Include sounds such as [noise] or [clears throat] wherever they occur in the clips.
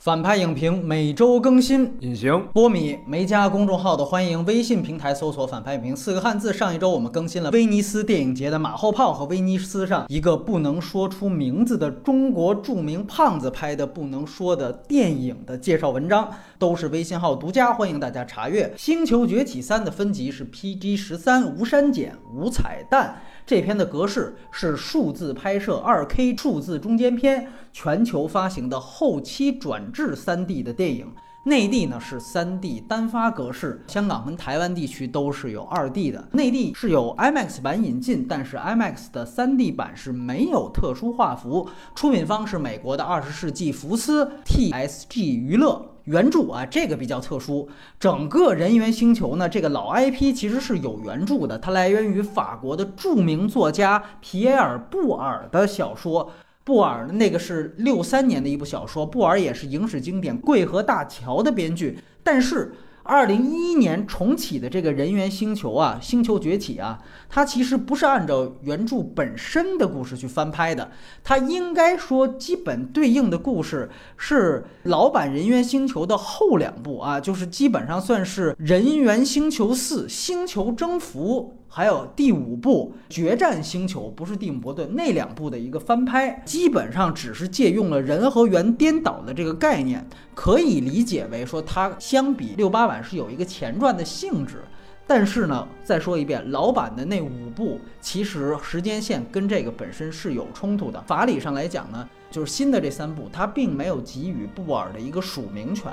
反派影评每周更新，隐形波米没加公众号的，欢迎微信平台搜索“反派影评”四个汉字。上一周我们更新了威尼斯电影节的马后炮和威尼斯上一个不能说出名字的中国著名胖子拍的不能说的电影的介绍文章，都是微信号独家，欢迎大家查阅。《星球崛起三》的分级是 PG 十三，无删减，无彩蛋。这篇的格式是数字拍摄，2K 数字中间片，全球发行的后期转制 3D 的电影。内地呢是三 D 单发格式，香港跟台湾地区都是有二 D 的。内地是有 IMAX 版引进，但是 IMAX 的三 D 版是没有特殊画幅。出品方是美国的二十世纪福斯 TSG 娱乐。原著啊，这个比较特殊。整个人猿星球呢，这个老 IP 其实是有原著的，它来源于法国的著名作家皮埃尔·布尔的小说。布尔那个是六三年的一部小说，布尔也是影史经典《贵河大桥》的编剧，但是。二零一一年重启的这个人猿星球啊，星球崛起啊，它其实不是按照原著本身的故事去翻拍的，它应该说基本对应的故事是老版人猿星球的后两部啊，就是基本上算是人猿星球四：星球征服。还有第五部《决战星球》，不是蒂姆·伯顿那两部的一个翻拍，基本上只是借用了人和猿颠倒的这个概念，可以理解为说它相比六八版是有一个前传的性质。但是呢，再说一遍，老版的那五部其实时间线跟这个本身是有冲突的。法理上来讲呢，就是新的这三部它并没有给予布尔的一个署名权。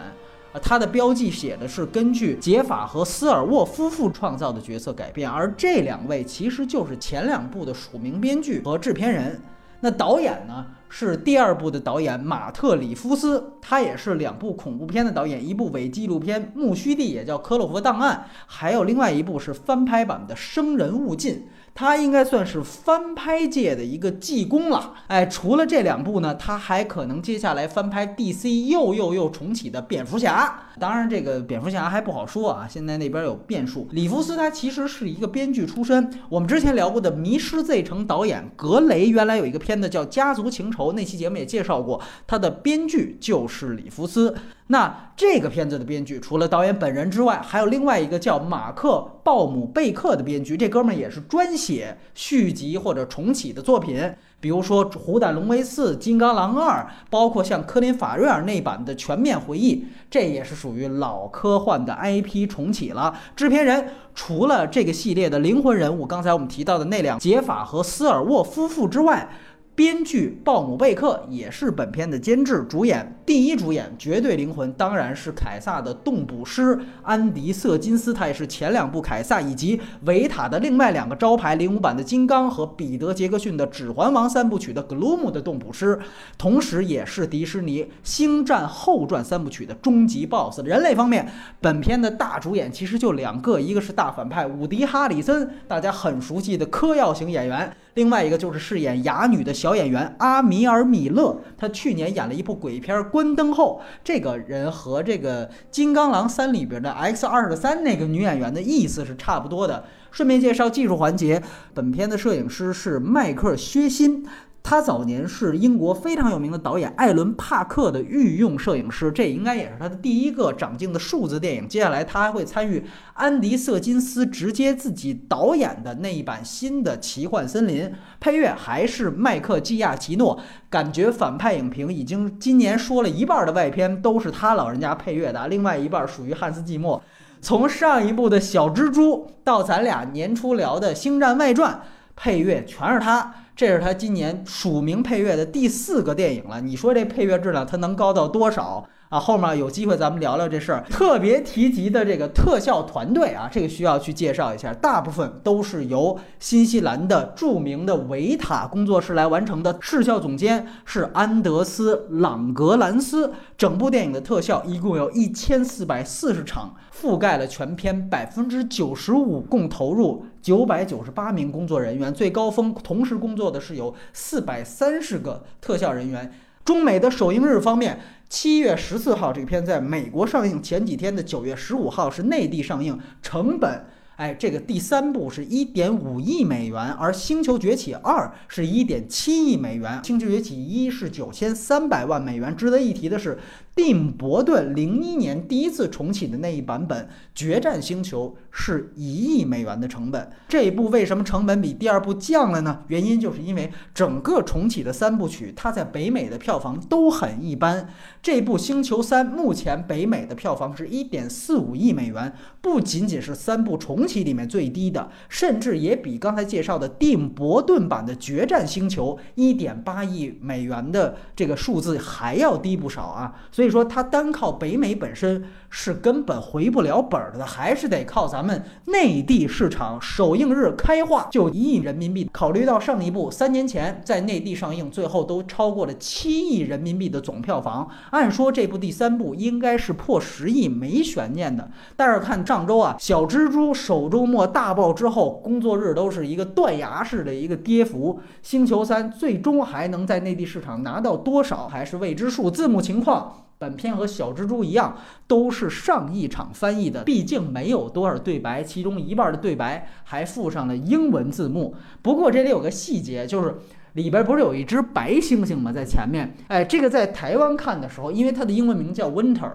它的标记写的是根据杰法和斯尔沃夫妇创造的角色改变，而这两位其实就是前两部的署名编剧和制片人。那导演呢是第二部的导演马特里夫斯，他也是两部恐怖片的导演，一部伪纪录片《木须地》，也叫《科洛弗档案》，还有另外一部是翻拍版的《生人勿近》。他应该算是翻拍界的一个技工了，哎，除了这两部呢，他还可能接下来翻拍 DC 又又又重启的蝙蝠侠。当然，这个蝙蝠侠还不好说啊，现在那边有变数。里弗斯他其实是一个编剧出身，我们之前聊过的《迷失 Z 城》导演格雷，原来有一个片子叫《家族情仇》，那期节目也介绍过，他的编剧就是里弗斯。那这个片子的编剧除了导演本人之外，还有另外一个叫马克·鲍姆贝克的编剧，这哥们儿也是专写续集或者重启的作品，比如说《虎胆龙威四》《金刚狼二》，包括像科林·法瑞尔那版的《全面回忆》，这也是属于老科幻的 IP 重启了。制片人除了这个系列的灵魂人物，刚才我们提到的那两杰法和斯尔沃夫妇之外。编剧鲍姆贝克也是本片的监制、主演。第一主演绝对灵魂当然是凯撒的动捕师安迪·瑟金斯，他也是前两部凯撒以及维塔的另外两个招牌零五版的金刚和彼得·杰克逊的指环王三部曲的 Gloom 的动捕师，同时也是迪士尼星战后传三部曲的终极 BOSS。人类方面，本片的大主演其实就两个，一个是大反派伍迪·哈里森，大家很熟悉的嗑药型演员。另外一个就是饰演哑女的小演员阿米尔·米勒，他去年演了一部鬼片《关灯后》，这个人和这个《金刚狼三》里边的 X 二十三那个女演员的意思是差不多的。顺便介绍技术环节，本片的摄影师是迈克尔·薛辛。他早年是英国非常有名的导演艾伦·帕克的御用摄影师，这应该也是他的第一个长镜的数字电影。接下来他还会参与安迪·瑟金斯直接自己导演的那一版新的《奇幻森林》，配乐还是麦克·基亚奇诺。感觉反派影评已经今年说了一半的外片都是他老人家配乐的，另外一半属于汉斯·季默。从上一部的小蜘蛛到咱俩年初聊的《星战外传》，配乐全是他。这是他今年署名配乐的第四个电影了，你说这配乐质量它能高到多少？啊？后面有机会咱们聊聊这事儿。特别提及的这个特效团队啊，这个需要去介绍一下，大部分都是由新西兰的著名的维塔工作室来完成的。视效总监是安德斯·朗格兰斯。整部电影的特效一共有一千四百四十场，覆盖了全片百分之九十五，共投入。九百九十八名工作人员，最高峰同时工作的是有四百三十个特效人员。中美的首映日方面，七月十四号这个片在美国上映，前几天的九月十五号是内地上映，成本哎，这个第三部是一点五亿美元，而《星球崛起二》是一点七亿美元，《星球崛起一》是九千三百万美元。值得一提的是。蒂姆·伯顿零一年第一次重启的那一版本《决战星球》是一亿美元的成本。这一部为什么成本比第二部降了呢？原因就是因为整个重启的三部曲，它在北美的票房都很一般。这部《星球三》目前北美的票房是一点四五亿美元，不仅仅是三部重启里面最低的，甚至也比刚才介绍的蒂姆·伯顿版的《决战星球》一点八亿美元的这个数字还要低不少啊！所以。所以说，它单靠北美本身是根本回不了本儿的，还是得靠咱们内地市场。首映日开画就一亿人民币，考虑到上一部三年前在内地上映，最后都超过了七亿人民币的总票房。按说这部第三部应该是破十亿没悬念的，但是看上周啊，小蜘蛛首周末大爆之后，工作日都是一个断崖式的一个跌幅。星球三最终还能在内地市场拿到多少，还是未知数。字幕情况。本片和小蜘蛛一样，都是上一场翻译的，毕竟没有多少对白，其中一半的对白还附上了英文字幕。不过这里有个细节，就是里边不是有一只白猩猩吗？在前面，哎，这个在台湾看的时候，因为它的英文名叫 Winter，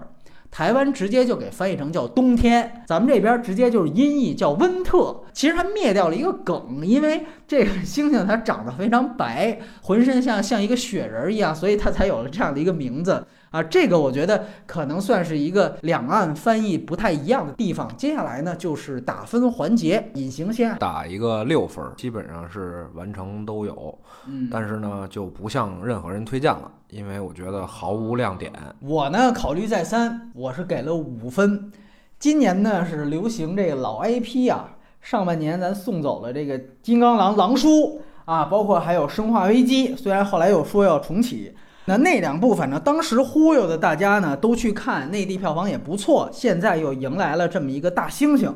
台湾直接就给翻译成叫冬天，咱们这边直接就是音译叫温特。其实它灭掉了一个梗，因为这个猩猩它长得非常白，浑身像像一个雪人一样，所以它才有了这样的一个名字。啊，这个我觉得可能算是一个两岸翻译不太一样的地方。接下来呢，就是打分环节，隐形先打一个六分，基本上是完成都有。嗯，但是呢，就不向任何人推荐了，因为我觉得毫无亮点。我呢，考虑再三，我是给了五分。今年呢是流行这个老 IP 啊，上半年咱送走了这个金刚狼狼叔啊，包括还有生化危机，虽然后来又说要重启。那那两部反正当时忽悠的大家呢都去看，内地票房也不错。现在又迎来了这么一个大猩猩，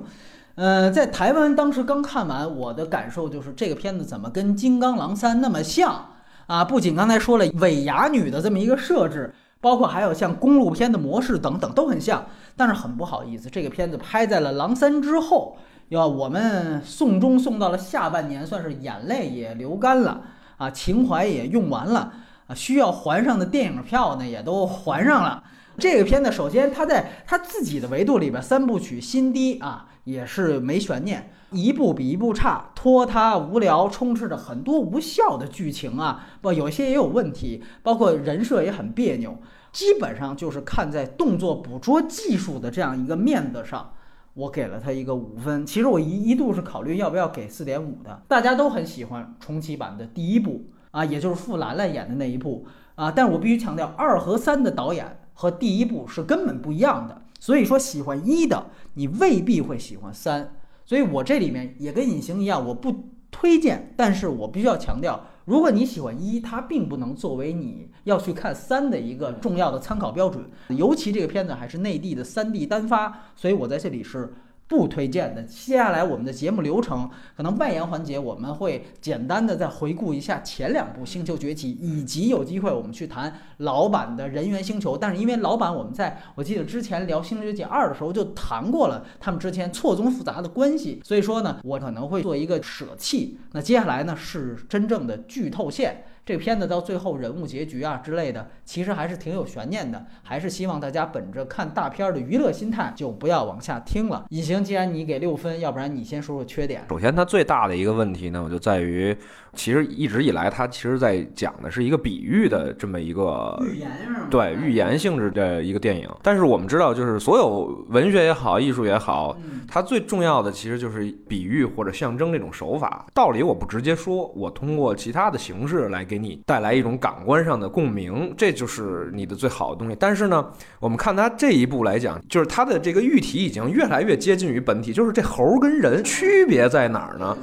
呃，在台湾当时刚看完，我的感受就是这个片子怎么跟《金刚狼三》那么像啊？不仅刚才说了伪哑女的这么一个设置，包括还有像公路片的模式等等都很像。但是很不好意思，这个片子拍在了《狼三》之后，要我们送终送到了下半年，算是眼泪也流干了啊，情怀也用完了。啊，需要还上的电影票呢，也都还上了。这个片子首先它在它自己的维度里边，三部曲新低啊，也是没悬念，一部比一部差，拖沓无聊，充斥着很多无效的剧情啊，不，有些也有问题，包括人设也很别扭。基本上就是看在动作捕捉技术的这样一个面子上，我给了他一个五分。其实我一一度是考虑要不要给四点五的。大家都很喜欢重启版的第一部。啊，也就是傅兰兰演的那一部啊，但是我必须强调，二和三的导演和第一部是根本不一样的。所以说，喜欢一的你未必会喜欢三。所以我这里面也跟隐形一样，我不推荐，但是我必须要强调，如果你喜欢一，它并不能作为你要去看三的一个重要的参考标准。尤其这个片子还是内地的三 D 单发，所以我在这里是。不推荐的。接下来我们的节目流程，可能外延环节我们会简单的再回顾一下前两部《星球崛起》，以及有机会我们去谈老版的人猿星球。但是因为老版我们在我记得之前聊《星球崛起二》的时候就谈过了，他们之间错综复杂的关系，所以说呢，我可能会做一个舍弃。那接下来呢是真正的剧透线。这片子到最后人物结局啊之类的，其实还是挺有悬念的，还是希望大家本着看大片的娱乐心态，就不要往下听了。隐形，既然你给六分，要不然你先说说缺点。首先，它最大的一个问题呢，我就在于。其实一直以来，它其实在讲的是一个比喻的这么一个寓言，对寓言性质的一个电影。但是我们知道，就是所有文学也好，艺术也好，它最重要的其实就是比喻或者象征这种手法。道理我不直接说，我通过其他的形式来给你带来一种感官上的共鸣，这就是你的最好的东西。但是呢，我们看它这一步来讲，就是它的这个喻体已经越来越接近于本体，就是这猴跟人区别在哪儿呢？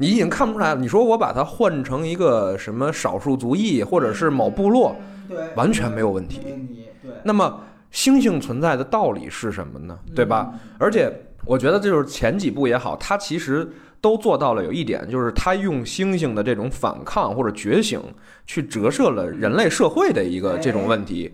你已经看不出来了。你说我把它换成一个什么少数族裔，或者是某部落，对，完全没有问题。对。那么星星存在的道理是什么呢？对吧？而且我觉得就是前几部也好，它其实都做到了有一点，就是它用星星的这种反抗或者觉醒，去折射了人类社会的一个这种问题。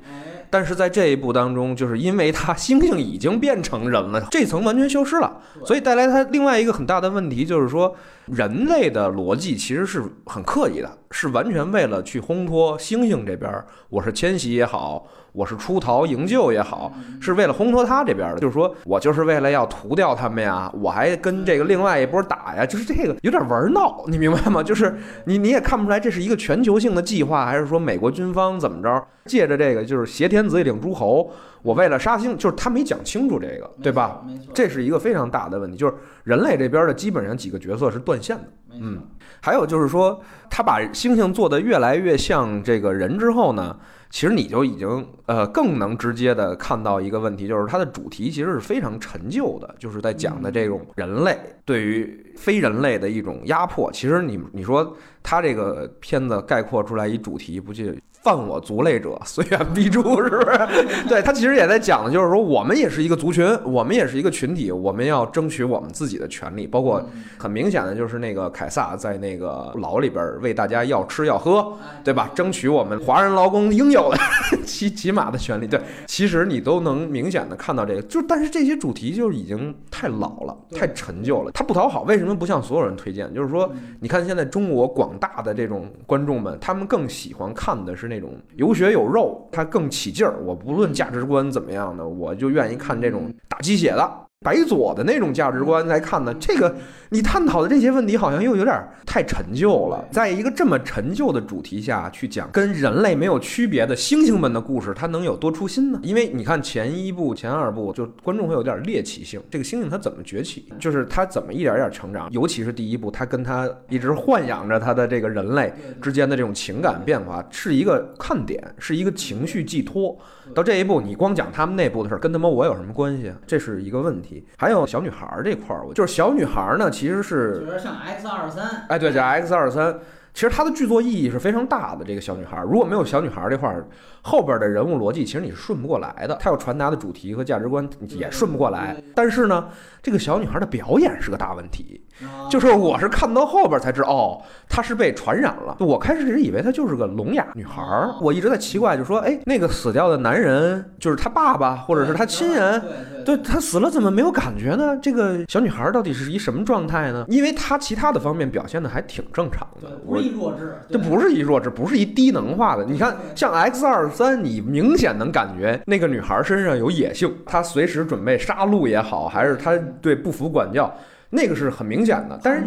但是在这一步当中，就是因为他猩猩已经变成人了，[laughs] 这层完全消失了，所以带来他另外一个很大的问题，就是说人类的逻辑其实是很刻意的，是完全为了去烘托猩猩这边，我是迁徙也好。我是出逃营救也好，是为了烘托他这边的，就是说我就是为了要屠掉他们呀，我还跟这个另外一波打呀，就是这个有点玩闹，你明白吗？就是你你也看不出来这是一个全球性的计划，还是说美国军方怎么着借着这个就是挟天子以令诸侯，我为了杀星，就是他没讲清楚这个，对吧？没错，这是一个非常大的问题，就是人类这边的基本上几个角色是断线的。嗯，还有就是说，他把猩猩做的越来越像这个人之后呢？其实你就已经呃更能直接的看到一个问题，就是它的主题其实是非常陈旧的，就是在讲的这种人类对于非人类的一种压迫。其实你你说他这个片子概括出来一主题，不就？犯我族类者，虽远必诛，是不是？[laughs] 对他其实也在讲的，就是说我们也是一个族群，我们也是一个群体，我们要争取我们自己的权利。包括很明显的就是那个凯撒在那个牢里边为大家要吃要喝，对吧？争取我们华人劳工应有的 [laughs] 起起码的权利。对，其实你都能明显的看到这个，就但是这些主题就已经太老了，太陈旧了，他不讨好。为什么不向所有人推荐？就是说，你看现在中国广大的这种观众们，他们更喜欢看的是那。那种有血有肉，它更起劲儿。我不论价值观怎么样的，我就愿意看这种打鸡血的。白左的那种价值观来看呢，这个你探讨的这些问题好像又有点太陈旧了。在一个这么陈旧的主题下去讲跟人类没有区别的猩猩们的故事，它能有多出新呢？因为你看前一部、前二部，就观众会有点猎奇性。这个猩猩它怎么崛起？就是它怎么一点点成长？尤其是第一部，它跟它一直豢养着它的这个人类之间的这种情感变化，是一个看点，是一个情绪寄托。到这一步，你光讲他们内部的事儿，跟他妈我有什么关系？这是一个问题。还有小女孩儿这块儿，就是小女孩儿呢，其实是有点像 X 二三，哎，对，叫 X 二三。其实它的剧作意义是非常大的。这个小女孩儿，如果没有小女孩儿这块儿，后边的人物逻辑其实你是顺不过来的。她要传达的主题和价值观也顺不过来。但是呢，这个小女孩的表演是个大问题。就是我是看到后边才知道，哦，她是被传染了。我开始以为她就是个聋哑女孩儿，我一直在奇怪，就说，哎，那个死掉的男人就是她爸爸或者是她亲人，对她死了怎么没有感觉呢？这个小女孩到底是一什么状态呢？因为她其他的方面表现的还挺正常的，一弱智，这不是一弱智，不是一低能化的。你看，像 X 二三，你明显能感觉那个女孩身上有野性，她随时准备杀戮也好，还是她对不服管教。那个是很明显的，但是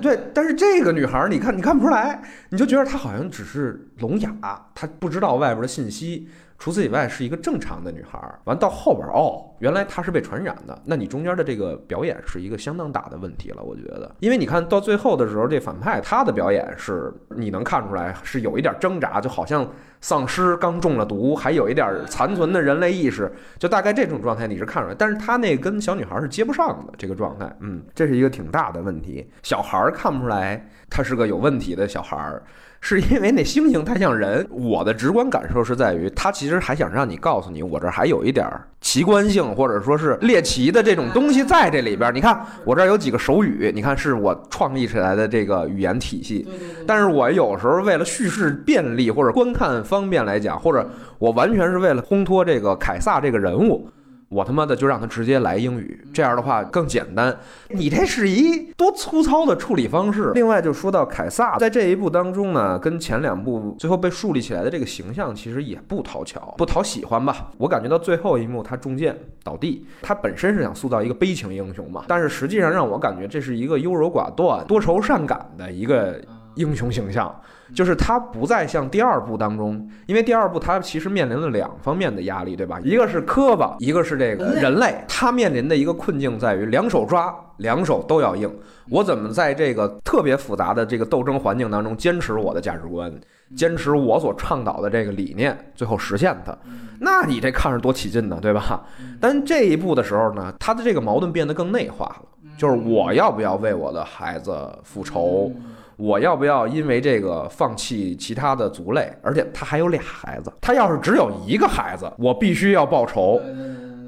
对，但是这个女孩，你看你看不出来，你就觉得她好像只是聋哑，她不知道外边的信息。除此以外，是一个正常的女孩。完到后边哦，原来他是被传染的。那你中间的这个表演是一个相当大的问题了，我觉得。因为你看到最后的时候，这反派他的表演是你能看出来是有一点挣扎，就好像丧尸刚中了毒，还有一点残存的人类意识，就大概这种状态你是看出来。但是他那跟小女孩是接不上的这个状态，嗯，这是一个挺大的问题。小孩看不出来他是个有问题的小孩。是因为那猩猩太像人，我的直观感受是在于，他其实还想让你告诉你，我这还有一点奇观性，或者说是猎奇的这种东西在这里边。你看，我这儿有几个手语，你看是我创立起来的这个语言体系。但是我有时候为了叙事便利或者观看方便来讲，或者我完全是为了烘托这个凯撒这个人物。我他妈的就让他直接来英语，这样的话更简单。你这是一多粗糙的处理方式。另外，就说到凯撒在这一部当中呢，跟前两部最后被树立起来的这个形象其实也不讨巧，不讨喜欢吧？我感觉到最后一幕他中箭倒地，他本身是想塑造一个悲情英雄嘛，但是实际上让我感觉这是一个优柔寡断、多愁善感的一个英雄形象。就是他不再像第二部当中，因为第二部他其实面临了两方面的压力，对吧？一个是磕巴，一个是这个人类。他面临的一个困境在于两手抓，两手都要硬。我怎么在这个特别复杂的这个斗争环境当中坚持我的价值观，坚持我所倡导的这个理念，最后实现它？那你这看着多起劲呢，对吧？但这一步的时候呢，他的这个矛盾变得更内化了，就是我要不要为我的孩子复仇？我要不要因为这个放弃其他的族类？而且他还有俩孩子，他要是只有一个孩子，我必须要报仇。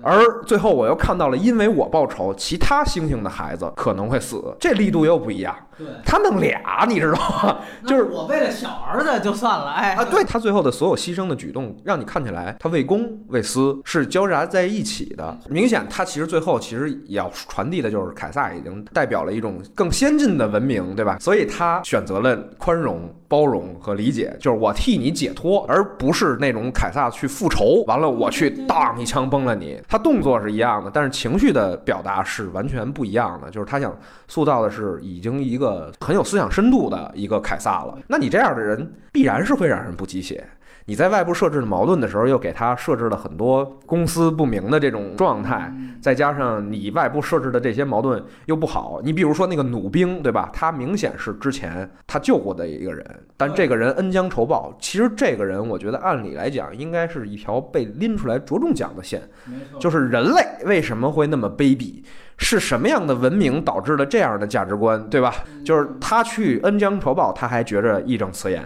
而最后我又看到了，因为我报仇，其他猩猩的孩子可能会死，这力度又不一样。对，他弄俩，你知道吗？就是我为了小儿子就算了，哎啊，对他最后的所有牺牲的举动，让你看起来他为公为私是交杂在一起的。明显，他其实最后其实也要传递的就是凯撒已经代表了一种更先进的文明，对吧？所以他选择了宽容、包容和理解，就是我替你解脱，而不是那种凯撒去复仇，完了我去当一枪崩了你。他动作是一样的，但是情绪的表达是完全不一样的。就是他想塑造的是已经一个很有思想深度的一个凯撒了。那你这样的人必然是会让人不鸡血。你在外部设置的矛盾的时候，又给他设置了很多公私不明的这种状态，再加上你外部设置的这些矛盾又不好。你比如说那个弩兵，对吧？他明显是之前他救过的一个人，但这个人恩将仇报。其实这个人，我觉得按理来讲，应该是一条被拎出来着重讲的线，就是人类为什么会那么卑鄙。是什么样的文明导致了这样的价值观，对吧？就是他去恩将仇报，他还觉着义正辞严。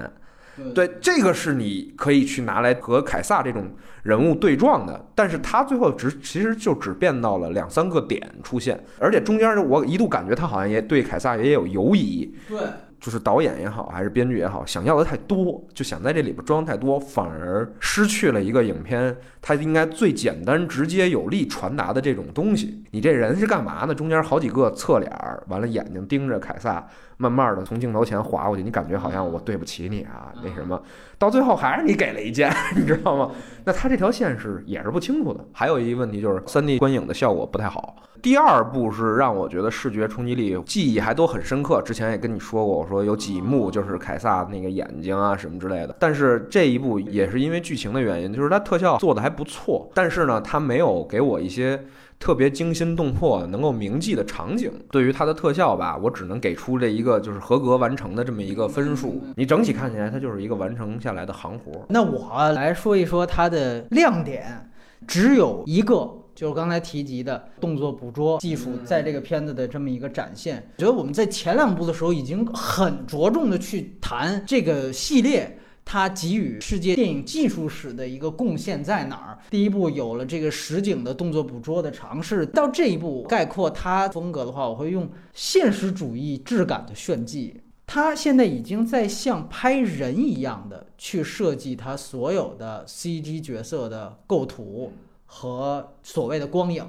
对，这个是你可以去拿来和凯撒这种人物对撞的，但是他最后只其实就只变到了两三个点出现，而且中间我一度感觉他好像也对凯撒也有犹疑。对。就是导演也好，还是编剧也好，想要的太多，就想在这里边装太多，反而失去了一个影片它应该最简单、直接、有力传达的这种东西。你这人是干嘛呢？中间好几个侧脸，完了眼睛盯着凯撒，慢慢的从镜头前划过去，你感觉好像我对不起你啊，那什么，到最后还是你给了一剑，[laughs] 你知道吗？那他这条线是也是不清楚的。还有一个问题就是三 D 观影的效果不太好。第二部是让我觉得视觉冲击力、记忆还都很深刻。之前也跟你说过，我说有几幕就是凯撒那个眼睛啊什么之类的。但是这一部也是因为剧情的原因，就是它特效做的还不错，但是呢，它没有给我一些特别惊心动魄、能够铭记的场景。对于它的特效吧，我只能给出这一个就是合格完成的这么一个分数。你整体看起来，它就是一个完成下来的行活。那我来说一说它的亮点，只有一个。就是刚才提及的动作捕捉技术，在这个片子的这么一个展现，我觉得我们在前两部的时候已经很着重的去谈这个系列它给予世界电影技术史的一个贡献在哪儿。第一部有了这个实景的动作捕捉的尝试，到这一步概括它风格的话，我会用现实主义质感的炫技。他现在已经在像拍人一样的去设计他所有的 CG 角色的构图。和所谓的光影，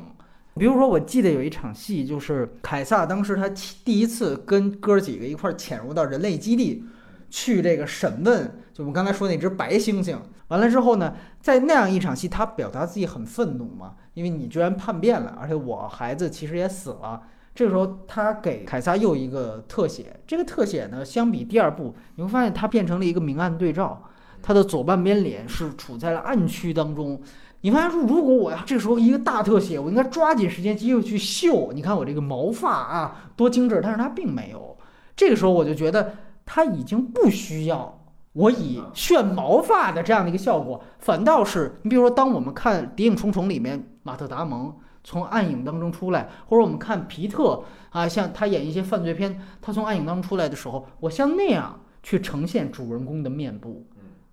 比如说，我记得有一场戏，就是凯撒当时他第一次跟哥几个一块潜入到人类基地，去这个审问，就我们刚才说那只白猩猩。完了之后呢，在那样一场戏，他表达自己很愤怒嘛，因为你居然叛变了，而且我孩子其实也死了。这个时候，他给凯撒又一个特写，这个特写呢，相比第二部，你会发现它变成了一个明暗对照，他的左半边脸是处在了暗区当中。你发现说，如果我要这时候一个大特写，我应该抓紧时间机会去秀。你看我这个毛发啊，多精致！但是它并没有。这个时候我就觉得他已经不需要我以炫毛发的这样的一个效果，反倒是你比如说，当我们看《谍影重重》里面马特·达蒙从暗影当中出来，或者我们看皮特啊，像他演一些犯罪片，他从暗影当中出来的时候，我像那样去呈现主人公的面部，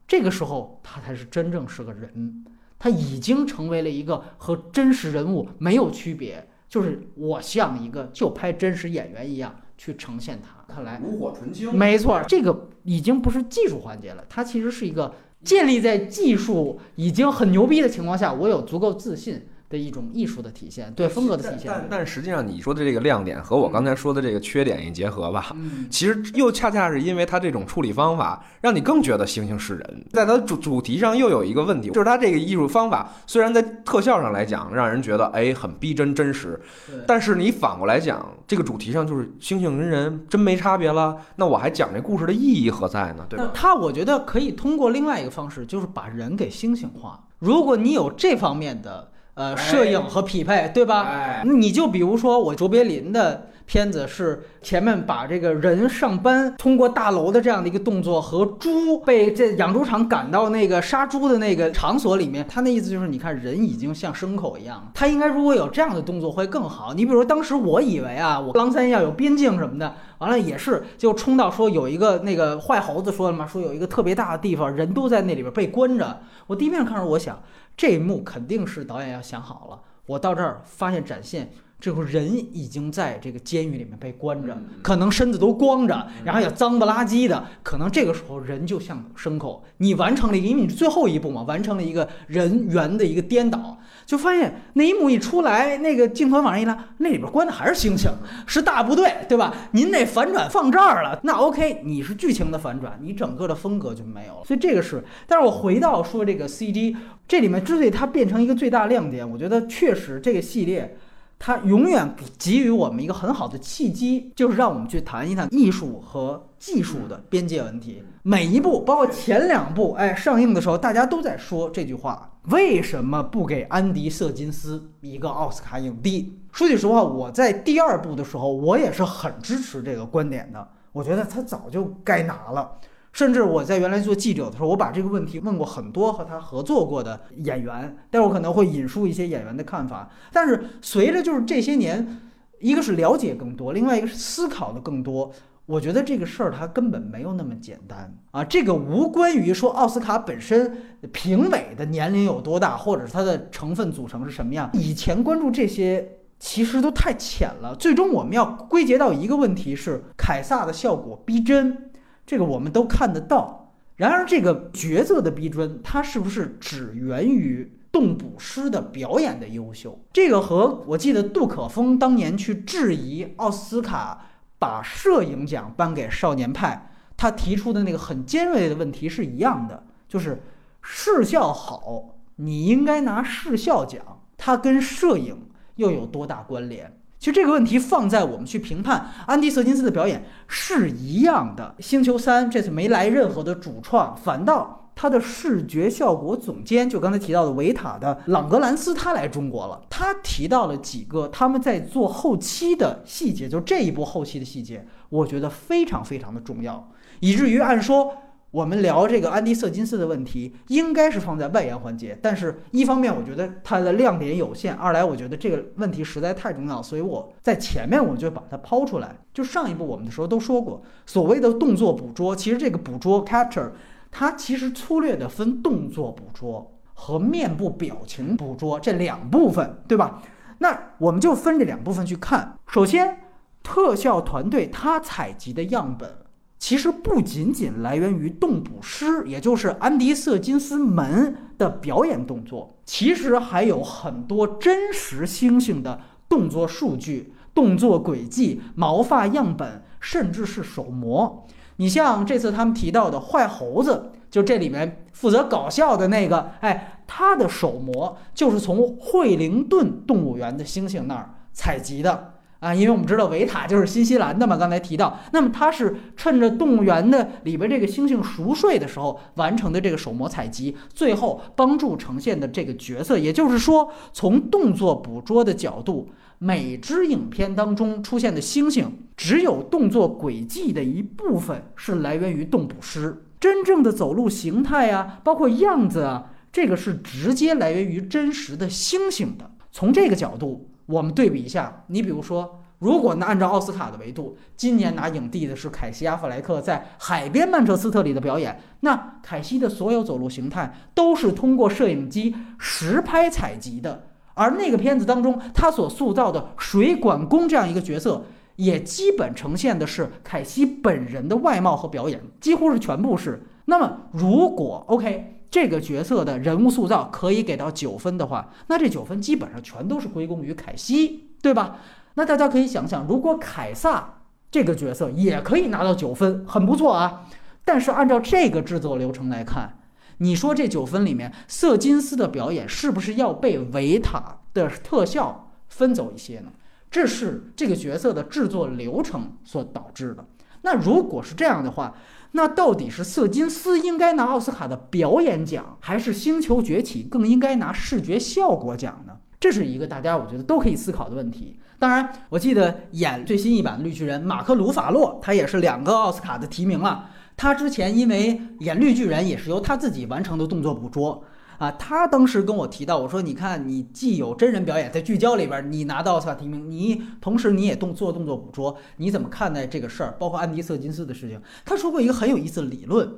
这个时候他才是真正是个人。他已经成为了一个和真实人物没有区别，就是我像一个就拍真实演员一样去呈现他。看来炉火纯青，没错，这个已经不是技术环节了，它其实是一个建立在技术已经很牛逼的情况下，我有足够自信。的一种艺术的体现，对风格的体现。但但实际上，你说的这个亮点和我刚才说的这个缺点一结合吧，[laughs] 其实又恰恰是因为它这种处理方法，让你更觉得猩猩是人。在它主主题上又有一个问题，就是它这个艺术方法虽然在特效上来讲让人觉得哎很逼真真实，但是你反过来讲，这个主题上就是猩猩跟人真没差别了，那我还讲这故事的意义何在呢？对吧？它我觉得可以通过另外一个方式，就是把人给猩猩化。如果你有这方面的。呃，摄影和匹配，对吧？你就比如说我卓别林的片子是前面把这个人上班通过大楼的这样的一个动作和猪被这养猪场赶到那个杀猪的那个场所里面，他那意思就是你看人已经像牲口一样，他应该如果有这样的动作会更好。你比如说当时我以为啊，我狼三要有边境什么的，完了也是就冲到说有一个那个坏猴子说了嘛，说有一个特别大的地方人都在那里边被关着，我第一遍看着我想。这一幕肯定是导演要想好了，我到这儿发现展现。这个人已经在这个监狱里面被关着，可能身子都光着，然后也脏不拉几的。可能这个时候人就像牲口，你完成了一个，因为你最后一步嘛，完成了一个人猿的一个颠倒，就发现那一幕一出来，那个镜头往上一拉，那里边关的还是星星，是大部队，对吧？您那反转放这儿了，那 OK，你是剧情的反转，你整个的风格就没有了。所以这个是，但是我回到说这个 CG，这里面之所以它变成一个最大亮点，我觉得确实这个系列。它永远给予我们一个很好的契机，就是让我们去谈一谈艺术和技术的边界问题。每一部，包括前两部，哎，上映的时候大家都在说这句话：为什么不给安迪·瑟金斯一个奥斯卡影帝？说句实话，我在第二部的时候，我也是很支持这个观点的。我觉得他早就该拿了。甚至我在原来做记者的时候，我把这个问题问过很多和他合作过的演员，但我可能会引述一些演员的看法。但是随着就是这些年，一个是了解更多，另外一个是思考的更多，我觉得这个事儿它根本没有那么简单啊！这个无关于说奥斯卡本身评委的年龄有多大，或者是它的成分组成是什么样。以前关注这些其实都太浅了。最终我们要归结到一个问题是：凯撒的效果逼真。这个我们都看得到，然而这个角色的逼真，它是不是只源于动捕师的表演的优秀？这个和我记得杜可风当年去质疑奥斯卡把摄影奖颁给《少年派》，他提出的那个很尖锐的问题是一样的，就是视效好，你应该拿视效奖，它跟摄影又有多大关联？其实这个问题放在我们去评判安迪·瑟金斯的表演是一样的。《星球三》这次没来任何的主创，反倒他的视觉效果总监，就刚才提到的维塔的朗格兰斯，他来中国了。他提到了几个他们在做后期的细节，就这一波后期的细节，我觉得非常非常的重要，以至于按说。我们聊这个安迪·瑟金斯的问题，应该是放在外延环节。但是，一方面我觉得它的亮点有限；二来我觉得这个问题实在太重要，所以我在前面我就把它抛出来。就上一部我们的时候都说过，所谓的动作捕捉，其实这个捕捉 （capture） 它其实粗略的分动作捕捉和面部表情捕捉这两部分，对吧？那我们就分这两部分去看。首先，特效团队它采集的样本。其实不仅仅来源于动捕师，也就是安迪·瑟金斯门的表演动作，其实还有很多真实猩猩的动作数据、动作轨迹、毛发样本，甚至是手模。你像这次他们提到的坏猴子，就这里面负责搞笑的那个，哎，他的手模就是从惠灵顿动物园的猩猩那儿采集的。啊，因为我们知道维塔就是新西兰的嘛，刚才提到，那么他是趁着动物园的里边这个猩猩熟睡的时候完成的这个手模采集，最后帮助呈现的这个角色。也就是说，从动作捕捉的角度，每支影片当中出现的猩猩，只有动作轨迹的一部分是来源于动捕师，真正的走路形态啊，包括样子啊，这个是直接来源于真实的猩猩的。从这个角度。我们对比一下，你比如说，如果按照奥斯卡的维度，今年拿影帝的是凯西·阿弗莱克在《海边曼彻斯特》里的表演，那凯西的所有走路形态都是通过摄影机实拍采集的，而那个片子当中他所塑造的水管工这样一个角色，也基本呈现的是凯西本人的外貌和表演，几乎是全部是。那么，如果 OK。这个角色的人物塑造可以给到九分的话，那这九分基本上全都是归功于凯西，对吧？那大家可以想想，如果凯撒这个角色也可以拿到九分，很不错啊。但是按照这个制作流程来看，你说这九分里面，瑟金斯的表演是不是要被维塔的特效分走一些呢？这是这个角色的制作流程所导致的。那如果是这样的话，那到底是瑟金斯应该拿奥斯卡的表演奖，还是《星球崛起》更应该拿视觉效果奖呢？这是一个大家我觉得都可以思考的问题。当然，我记得演最新一版绿巨人马克·鲁法洛，他也是两个奥斯卡的提名了。他之前因为演绿巨人也是由他自己完成的动作捕捉。啊，他当时跟我提到，我说，你看，你既有真人表演在聚焦里边，你拿到奥斯卡提名，你同时你也动做动作捕捉，你怎么看待这个事儿？包括安迪·瑟金斯的事情，他说过一个很有意思的理论，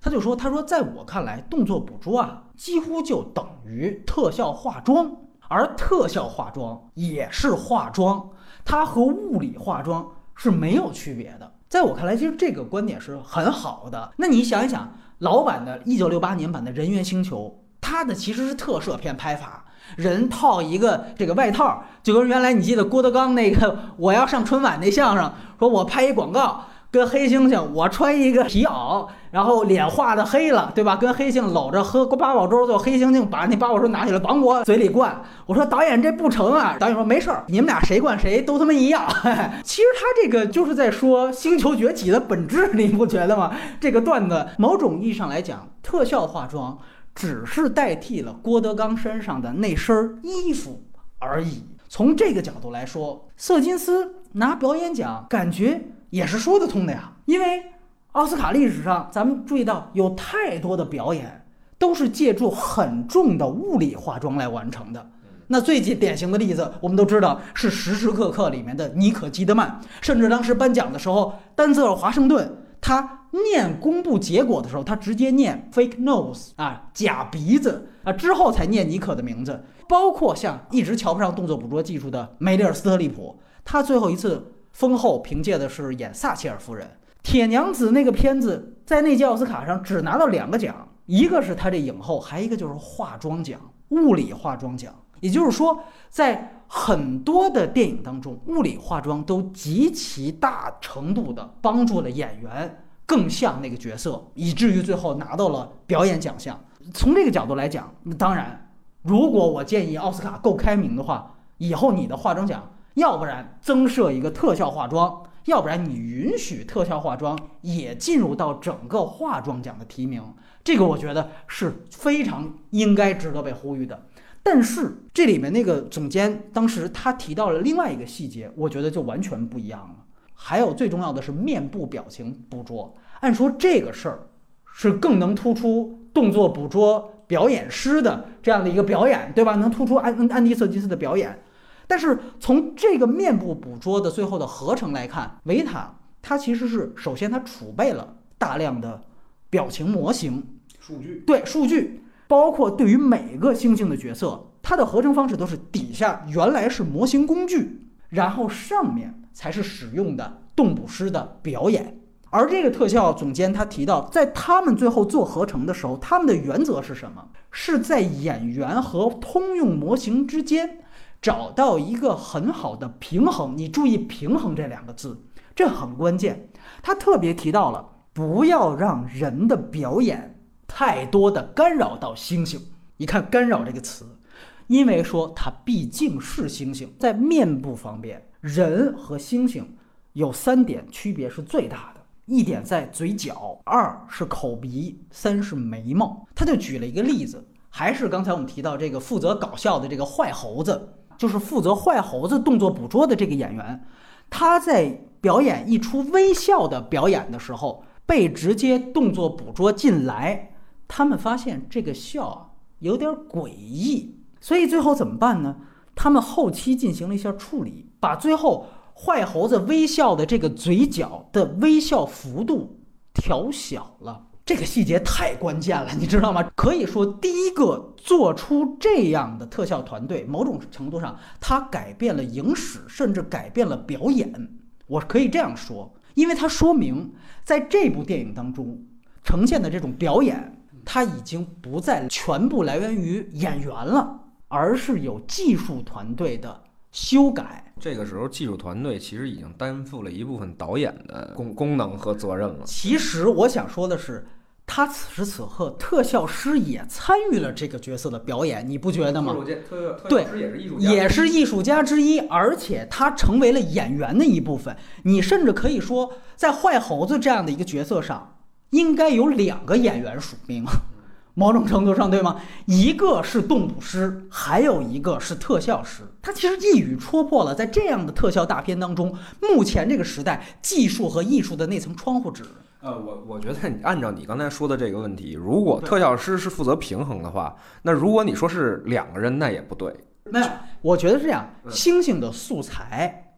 他就说，他说，在我看来，动作捕捉啊，几乎就等于特效化妆，而特效化妆也是化妆，它和物理化妆是没有区别的。在我看来，其实这个观点是很好的。那你想一想，老版的1968年版的《人猿星球》，它的其实是特摄片拍法，人套一个这个外套，就跟原来你记得郭德纲那个我要上春晚那相声，说我拍一广告。跟黑猩猩，我穿一个皮袄，然后脸画的黑了，对吧？跟黑猩搂着喝八宝粥，就黑猩猩把那八宝粥拿起来往我嘴里灌。我说导演这不成啊！导演说没事儿，你们俩谁灌谁都他妈一样。其实他这个就是在说《星球崛起》的本质，你不觉得吗？这个段子某种意义上来讲，特效化妆只是代替了郭德纲身上的那身衣服而已。从这个角度来说，瑟金斯拿表演奖，感觉。也是说得通的呀，因为奥斯卡历史上，咱们注意到有太多的表演都是借助很重的物理化妆来完成的。那最典型的例子，我们都知道是时时刻刻里面的尼可基德曼，甚至当时颁奖的时候，丹泽尔华盛顿他念公布结果的时候，他直接念 fake nose 啊，假鼻子啊，之后才念尼可的名字。包括像一直瞧不上动作捕捉技术的梅丽尔·斯特利普，他最后一次。封后凭借的是演撒切尔夫人，铁娘子那个片子在那届奥斯卡上只拿到两个奖，一个是他这影后，还一个就是化妆奖，物理化妆奖。也就是说，在很多的电影当中，物理化妆都极其大程度的帮助了演员更像那个角色，以至于最后拿到了表演奖项。从这个角度来讲，那当然，如果我建议奥斯卡够开明的话，以后你的化妆奖。要不然增设一个特效化妆，要不然你允许特效化妆也进入到整个化妆奖的提名，这个我觉得是非常应该值得被呼吁的。但是这里面那个总监当时他提到了另外一个细节，我觉得就完全不一样了。还有最重要的是面部表情捕捉，按说这个事儿是更能突出动作捕捉表演师的这样的一个表演，对吧？能突出安安迪·瑟吉斯的表演。但是从这个面部捕捉的最后的合成来看，维塔它其实是首先它储备了大量的表情模型数据，对数据，包括对于每个猩猩的角色，它的合成方式都是底下原来是模型工具，然后上面才是使用的动捕师的表演。而这个特效总监他提到，在他们最后做合成的时候，他们的原则是什么？是在演员和通用模型之间。找到一个很好的平衡，你注意“平衡”这两个字，这很关键。他特别提到了，不要让人的表演太多的干扰到猩猩。你看“干扰”这个词，因为说它毕竟是猩猩，在面部方面，人和猩猩有三点区别是最大的，一点在嘴角，二是口鼻，三是眉毛。他就举了一个例子，还是刚才我们提到这个负责搞笑的这个坏猴子。就是负责坏猴子动作捕捉的这个演员，他在表演一出微笑的表演的时候，被直接动作捕捉进来，他们发现这个笑有点诡异，所以最后怎么办呢？他们后期进行了一下处理，把最后坏猴子微笑的这个嘴角的微笑幅度调小了。这个细节太关键了，你知道吗？[laughs] 可以说，第一个做出这样的特效团队，某种程度上，它改变了影史，甚至改变了表演。我可以这样说，因为它说明，在这部电影当中呈现的这种表演，它已经不再全部来源于演员了，而是有技术团队的修改。这个时候，技术团队其实已经担负了一部分导演的功功能和责任了。其实我想说的是。他此时此刻，特效师也参与了这个角色的表演，你不觉得吗？对，也是艺术家之一，而且他成为了演员的一部分。你甚至可以说，在坏猴子这样的一个角色上，应该有两个演员署名，[laughs] 某种程度上，对吗？一个是动捕师，还有一个是特效师。他其实一语戳破了，在这样的特效大片当中，目前这个时代技术和艺术的那层窗户纸。呃，我我觉得你按照你刚才说的这个问题，如果特效师是负责平衡的话，那如果你说是两个人，那也不对。没有，我觉得是这样。猩猩的素材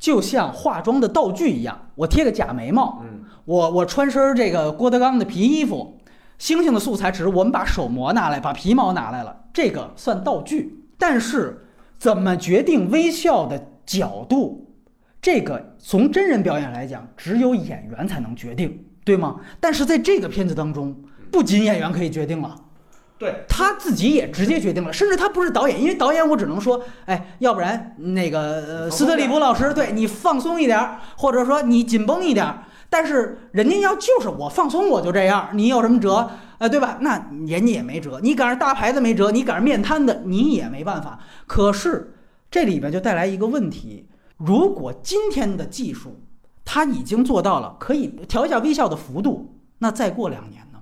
就像化妆的道具一样，我贴个假眉毛，嗯，我我穿身这个郭德纲的皮衣服，星星的素材只是我们把手模拿来，把皮毛拿来了，这个算道具。但是怎么决定微笑的角度，这个从真人表演来讲，只有演员才能决定，对吗？但是在这个片子当中，不仅演员可以决定了。对他自己也直接决定了，甚至他不是导演，因为导演我只能说，哎，要不然那个呃斯特里普老师，对你放松一点儿，或者说你紧绷一点儿。但是人家要就是我放松我就这样，你有什么辙？呃，对吧？那人家也没辙，你赶上大牌子没辙，你赶上面瘫的你也没办法。可是这里边就带来一个问题：如果今天的技术它已经做到了可以调一下微笑的幅度，那再过两年呢？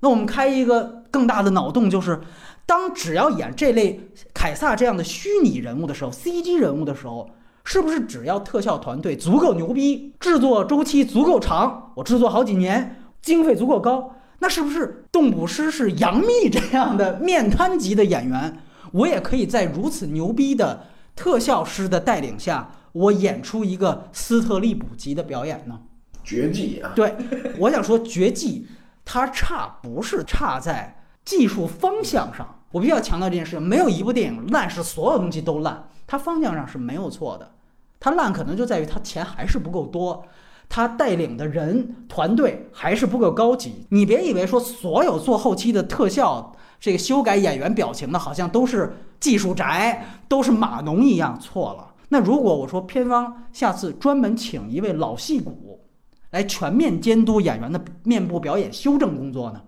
那我们开一个更大的脑洞，就是当只要演这类凯撒这样的虚拟人物的时候，CG 人物的时候，是不是只要特效团队足够牛逼，制作周期足够长，我制作好几年，经费足够高，那是不是动捕师是杨幂这样的面瘫级的演员，我也可以在如此牛逼的特效师的带领下，我演出一个斯特利普级的表演呢？绝技啊！对，我想说绝技。它差不是差在技术方向上，我必须要强调这件事情。没有一部电影烂是所有东西都烂，它方向上是没有错的。它烂可能就在于它钱还是不够多，它带领的人团队还是不够高级。你别以为说所有做后期的特效、这个修改演员表情的，好像都是技术宅，都是码农一样，错了。那如果我说片方下次专门请一位老戏骨。来全面监督演员的面部表演修正工作呢？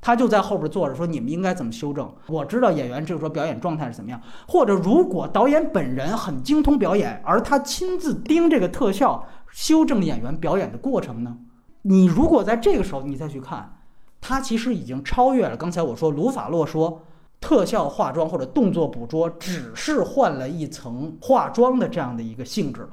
他就在后边坐着说：“你们应该怎么修正？”我知道演员这个时候表演状态是怎么样。或者如果导演本人很精通表演，而他亲自盯这个特效修正演员表演的过程呢？你如果在这个时候你再去看，他其实已经超越了刚才我说卢法洛说特效化妆或者动作捕捉只是换了一层化妆的这样的一个性质了，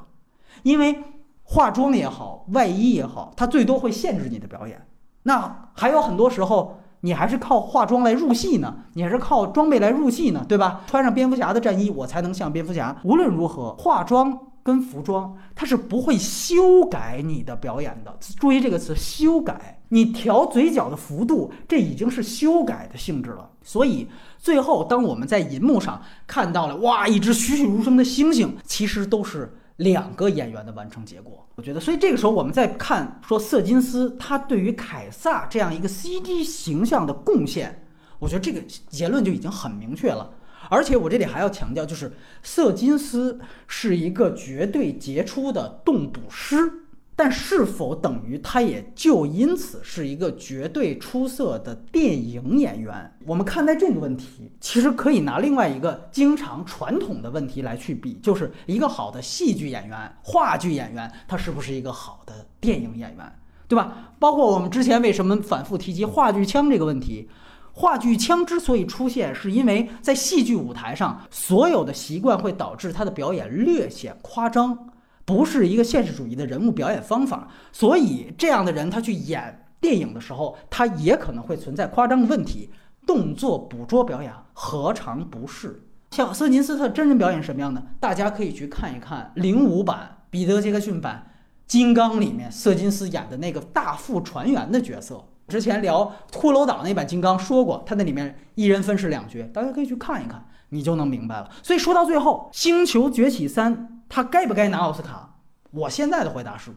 因为。化妆也好，外衣也好，它最多会限制你的表演。那还有很多时候，你还是靠化妆来入戏呢，你还是靠装备来入戏呢，对吧？穿上蝙蝠侠的战衣，我才能像蝙蝠侠。无论如何，化妆跟服装它是不会修改你的表演的。注意这个词“修改”，你调嘴角的幅度，这已经是修改的性质了。所以最后，当我们在银幕上看到了哇，一只栩栩如生的星星，其实都是。两个演员的完成结果，我觉得，所以这个时候我们再看说瑟金斯他对于凯撒这样一个 CD 形象的贡献，我觉得这个结论就已经很明确了。而且我这里还要强调，就是瑟金斯是一个绝对杰出的动捕师。但是否等于他也就因此是一个绝对出色的电影演员？我们看待这个问题，其实可以拿另外一个经常传统的问题来去比，就是一个好的戏剧演员、话剧演员，他是不是一个好的电影演员，对吧？包括我们之前为什么反复提及话剧腔这个问题？话剧腔之所以出现，是因为在戏剧舞台上，所有的习惯会导致他的表演略显夸张。不是一个现实主义的人物表演方法，所以这样的人他去演电影的时候，他也可能会存在夸张的问题。动作捕捉表演何尝不是？像瑟金斯特真人表演什么样的？大家可以去看一看零五版彼得杰克逊版《金刚》里面瑟金斯演的那个大副船员的角色。之前聊骷髅岛那版《金刚》说过，他那里面一人分饰两角，大家可以去看一看，你就能明白了。所以说到最后，《星球崛起三》。他该不该拿奥斯卡？我现在的回答是，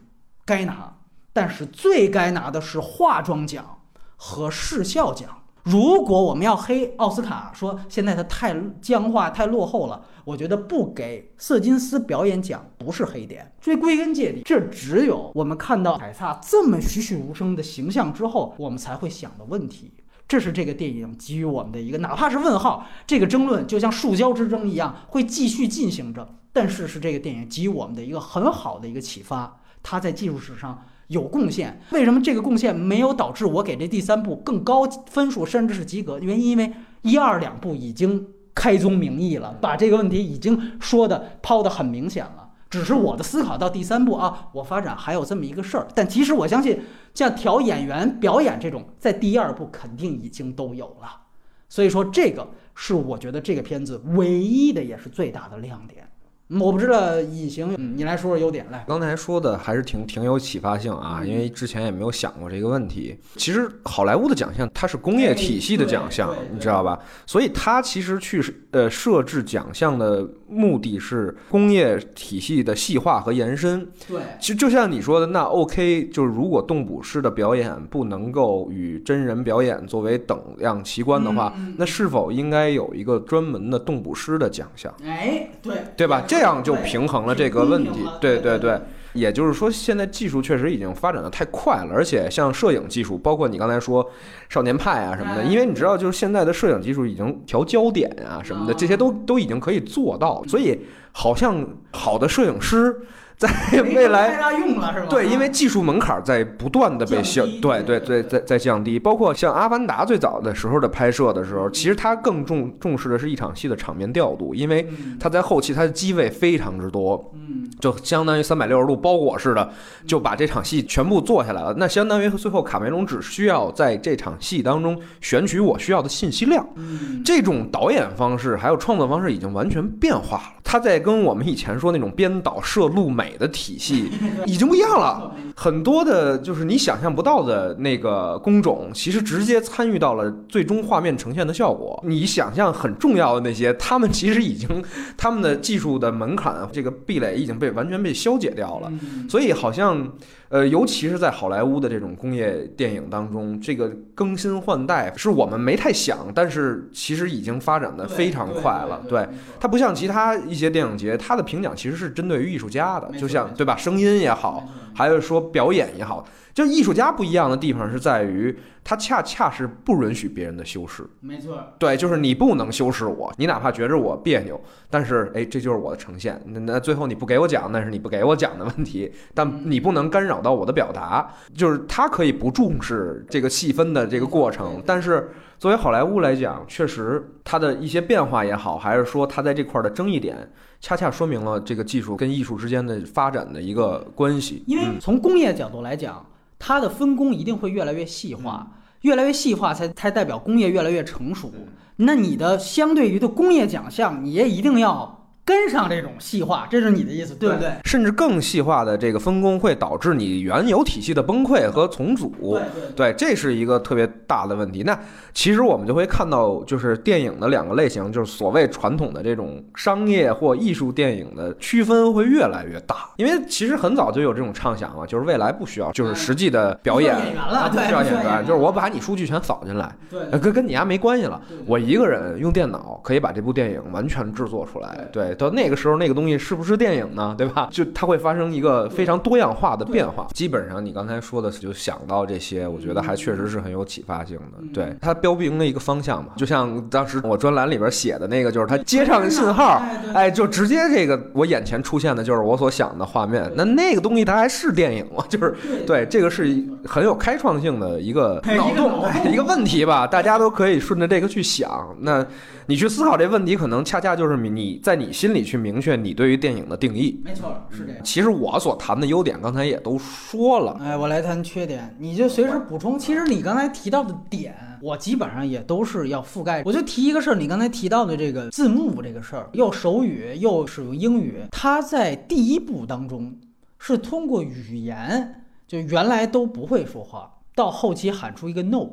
该拿，但是最该拿的是化妆奖和视效奖。如果我们要黑奥斯卡，说现在他太僵化、太落后了，我觉得不给瑟金斯表演奖不是黑点。所以归根结底，这只有我们看到凯撒这么栩栩如生的形象之后，我们才会想的问题。这是这个电影给予我们的一个，哪怕是问号，这个争论就像树胶之争一样，会继续进行着。但是是这个电影给予我们的一个很好的一个启发，它在技术史上有贡献。为什么这个贡献没有导致我给这第三部更高分数，甚至是及格？原因因为一二两部已经开宗明义了，把这个问题已经说的抛的很明显了。只是我的思考到第三部啊，我发展还有这么一个事儿。但其实我相信，像调演员表演这种，在第二部肯定已经都有了。所以说，这个是我觉得这个片子唯一的也是最大的亮点。嗯我不知道隐形，嗯，你来说说优点来。刚才说的还是挺挺有启发性啊，因为之前也没有想过这个问题。其实好莱坞的奖项它是工业体系的奖项你知道吧？所以它其实去呃设置奖项的目的是工业体系的细化和延伸。对，其实就像你说的，那 OK，就是如果动捕师的表演不能够与真人表演作为等量齐观的话，那是否应该有一个专门的动捕师的奖项？哎，对，对吧？这样就平衡了这个问题。对对对。对，也就是说，现在技术确实已经发展的太快了，而且像摄影技术，包括你刚才说少年派啊什么的，哎因为你知道，就是现在的摄影技术已经调焦点啊什么的，啊这些都都已经可以做到，所以好像好的摄影师在未来太大用了是吧？对，因为技术门槛在不断的被消降，对对对对，在在降低。包括像《阿凡达》最早的时候的拍摄的时候，其实它更重重视的是一场戏的场面调度，因为嗯它在后期它的机位非常之多，嗯，就相当于三百六十度包裹似的就把这场戏全部做下来了。那相当于最后卡梅隆只需要在这场戏当中选取我需要的信息量。嗯，这种导演方式还有创作方式已经完全变化了，他在跟我们以前说那种编导摄录美美的体系已经不一样了。很多的就是你想象不到的那个工种，其实直接参与到了最终画面呈现的效果。你想象很重要的那些，他们其实已经他们的技术的门槛这个壁垒已经被完全被消解掉了。所以好像，呃，尤其是在好莱坞的这种工业电影当中，这个更新换代是我们没太想，但是其实已经发展的非常快了。对，它不像其他一些电影节，它的评奖其实是针对于艺术家的就像对吧，声音也好，，还有说表演也好，就艺术家不一样的地方是在于，他恰恰是不允许别人的修饰。没错，对，就是你不能修饰我，你哪怕觉着我别扭，但是哎，这就是我的呈现。那那最后你不给我讲，那是你不给我讲的问题，但你不能干扰到我的表达。就是他可以不重视这个细分的这个过程，但是作为好莱坞来讲，确实它的一些变化也好，还是说它在这块儿的争议点，恰恰说明了这个技术跟艺术之间的发展的一个关系。因为嗯从工业角度来讲，它的分工一定会越来越细化，越来越细化才才代表工业越来越成熟。那你的相对于的工业奖项，你也一定要跟上这种细化，这是你的意思，对不对？甚至更细化的这个分工会导致你原有体系的崩溃和重组。对对，这是一个特别大的问题。那其实我们就会看到，就是电影的两个类型，就是所谓传统的这种商业或艺术电影的区分会越来越大。因为其实很早就有这种畅想了，就是未来不需要就是实际的表演演员了不需要演员，对需要演员就是我把你数据全扫进来，对呃跟跟你丫没关系了。我一个人用电脑可以把这部电影完全制作出来。对，到那个时候那个东西是不是电影呢？对吧？就它会发生一个非常多样化的变化。基本上你刚才说的就想到这些，我觉得还确实是很有启发性的。嗯对，它标明了一个方向嘛，就像当时我专栏里边写的那个，就是它接上信号。哎就直接这个我眼前出现的就是我所想的画面，那那个东西它还是电影吗？[laughs] 就是对，这个是很有开创性的一个哎脑洞一个问题吧，大家都可以顺着这个去想。那你去思考这问题，可能恰恰就是你在你心里去明确你对于电影的定义。没错，是这样。其实我所谈的优点，刚才也都说了。哎，我来谈缺点，你就随时补充。其实你刚才提到的点，我基本上也都是要覆盖。我就提一个事儿，你刚才提到的这个字幕这个事儿，又手语又使用英语，它在第一步当中是通过语言，就原来都不会说话，到后期喊出一个 no，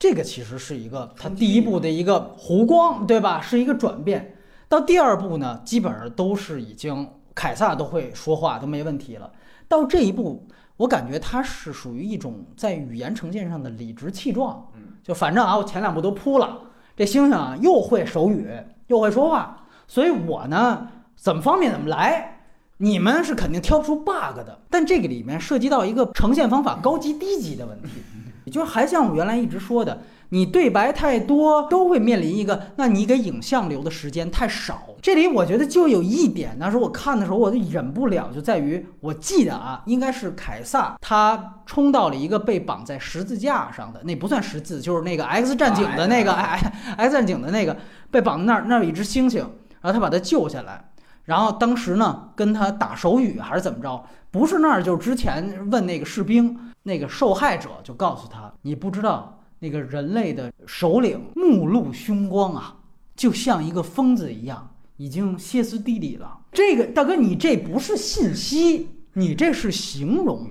这个其实是一个它第一步的一个弧光，对吧？是一个转变。到第二步呢，基本上都是已经凯撒都会说话，都没问题了。到这一步，我感觉它是属于一种在语言呈现上的理直气壮。嗯就反正啊，我前两步都铺了，这猩猩啊又会手语又会说话，所以我呢怎么方便怎么来。你们是肯定挑不出 bug 的，但这个里面涉及到一个呈现方法高级低级的问题，也就是还像我原来一直说的，你对白太多都会面临一个，那你给影像留的时间太少。这里我觉得就有一点，当时候我看的时候我就忍不了，就在于我记得啊，应该是凯撒他冲到了一个被绑在十字架上的，那不算十字，就是那个 X 战警的那个 X 战警的那个被绑在那儿，那儿有一只猩猩，然后他把他救下来。然后当时呢，跟他打手语还是怎么着？不是那儿，就是之前问那个士兵，那个受害者就告诉他，你不知道那个人类的首领目露凶光啊，就像一个疯子一样，已经歇斯底里了。这个大哥，你这不是信息，你这是形容。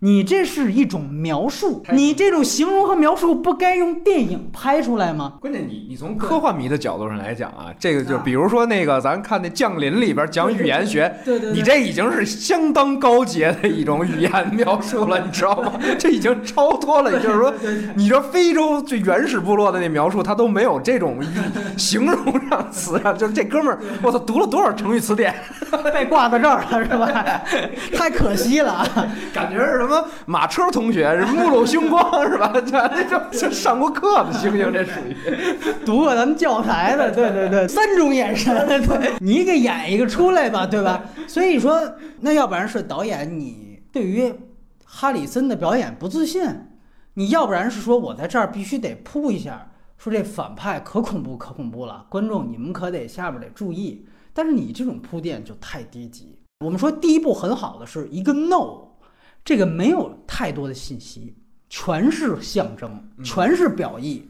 你这是一种描述，你这种形容和描述不该用电影拍出来吗？关键你你从科幻迷的角度上来讲啊，这个就比如说那个咱看那《降临》里边讲语言学，对对，你这已经是相当高阶的一种语言描述了，你知道吗？[laughs] 这已经超脱了，就是说，你说非洲最原始部落的那描述，他都没有这种形容上词啊，就是这哥们儿，我操，读了多少成语词典，[laughs] 被挂到这儿了是吧？[laughs] 太可惜了，感觉是什么？马车同学 [laughs] 是目露凶光是吧？[laughs] 这这上过课的星星，这属于 [laughs] 读过咱们教材的，对对对，三种眼神，对你给演一个出来吧，对吧？所以说，那要不然是导演你对于哈里森的表演不自信，你要不然是说我在这儿必须得铺一下，说这反派可恐怖可恐怖了，观众你们可得下边得注意。但是你这种铺垫就太低级。我们说第一部很好的是一个 no。这个没有太多的信息，全是象征，全是表意。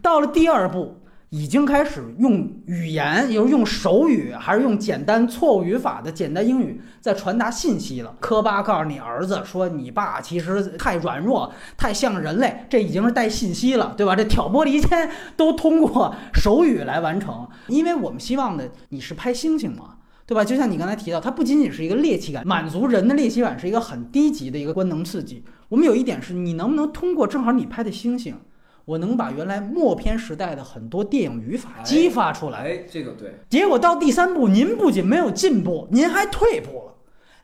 到了第二步，已经开始用语言，就是用手语，还是用简单错误语法的简单英语在传达信息了。科巴告诉你儿子说：“你爸其实太软弱，太像人类。”这已经是带信息了，对吧？这挑拨离间都通过手语来完成，因为我们希望的你是拍星星嘛。对吧？就像你刚才提到，它不仅仅是一个猎奇感，满足人的猎奇感是一个很低级的一个官能刺激。我们有一点是，你能不能通过正好你拍的星星，我能把原来默片时代的很多电影语法激发出来？哎，这个对。结果到第三步，您不仅没有进步，您还退步了。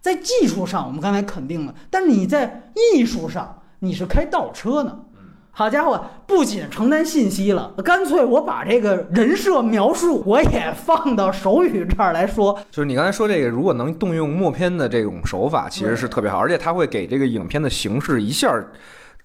在技术上，我们刚才肯定了，但是你在艺术上，你是开倒车呢。好家伙，不仅承担信息了，干脆我把这个人设描述我也放到手语这儿来说。就是你刚才说这个，如果能动用默片的这种手法，其实是特别好，而且它会给这个影片的形式一下。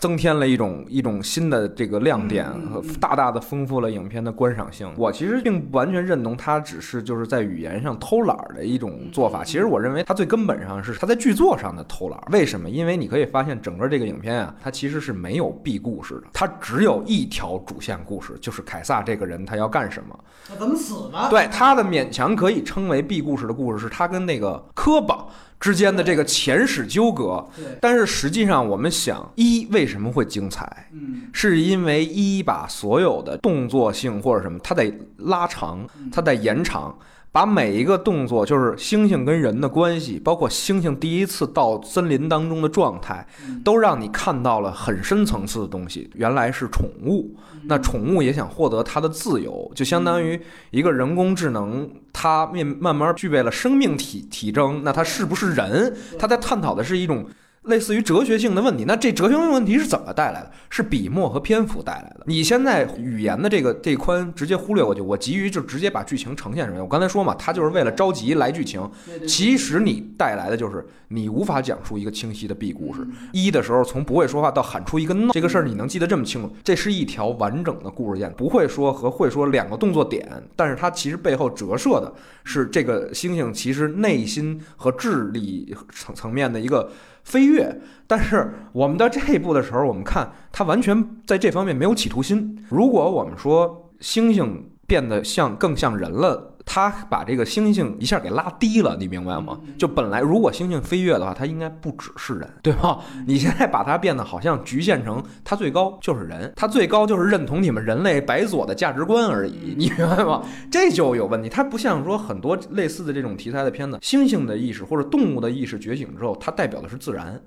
增添了一种一种新的这个亮点，和大大的丰富了影片的观赏性。我其实并不完全认同他只是就是在语言上偷懒儿的一种做法。其实我认为他最根本上是他在剧作上的偷懒儿。为什么？因为你可以发现整个这个影片啊，它其实是没有 B 故事的，它只有一条主线故事，就是凯撒这个人他要干什么，他怎么死的？对，他的勉强可以称为 B 故事的故事是他跟那个科巴。之间的这个前史纠葛，但是实际上我们想，一为什么会精彩？嗯，是因为一把所有的动作性或者什么，它得拉长，它得延长。把每一个动作，就是猩猩跟人的关系，包括猩猩第一次到森林当中的状态，都让你看到了很深层次的东西。原来是宠物，那宠物也想获得它的自由，就相当于一个人工智能，它面慢慢具备了生命体体征，那它是不是人？它在探讨的是一种。类似于哲学性的问题，那这哲学性问题是怎么带来的？是笔墨和篇幅带来的。你现在语言的这个这宽直接忽略过去，我急于就直接把剧情呈现出来。我刚才说嘛，他就是为了着急来剧情。其实你带来的就是你无法讲述一个清晰的 B 故事。一的时候从不会说话到喊出一个 no 这个事儿，你能记得这么清楚？这是一条完整的故事线，不会说和会说两个动作点，但是它其实背后折射的是这个猩猩其实内心和智力层层面的一个。飞跃，但是我们到这一步的时候，我们看他完全在这方面没有企图心。如果我们说猩猩变得像更像人了，他把这个猩猩一下给拉低了，你明白吗？就本来如果猩猩飞跃的话，它应该不只是人，[laughs] 对吧？你现在把它变得好像局限成它最高就是人，它最高就是认同你们人类白左的价值观而已，你明白吗？这就有问题。它不像说很多类似的这种题材的片子，猩猩的意识或者动物的意识觉醒之后，它代表的是自然。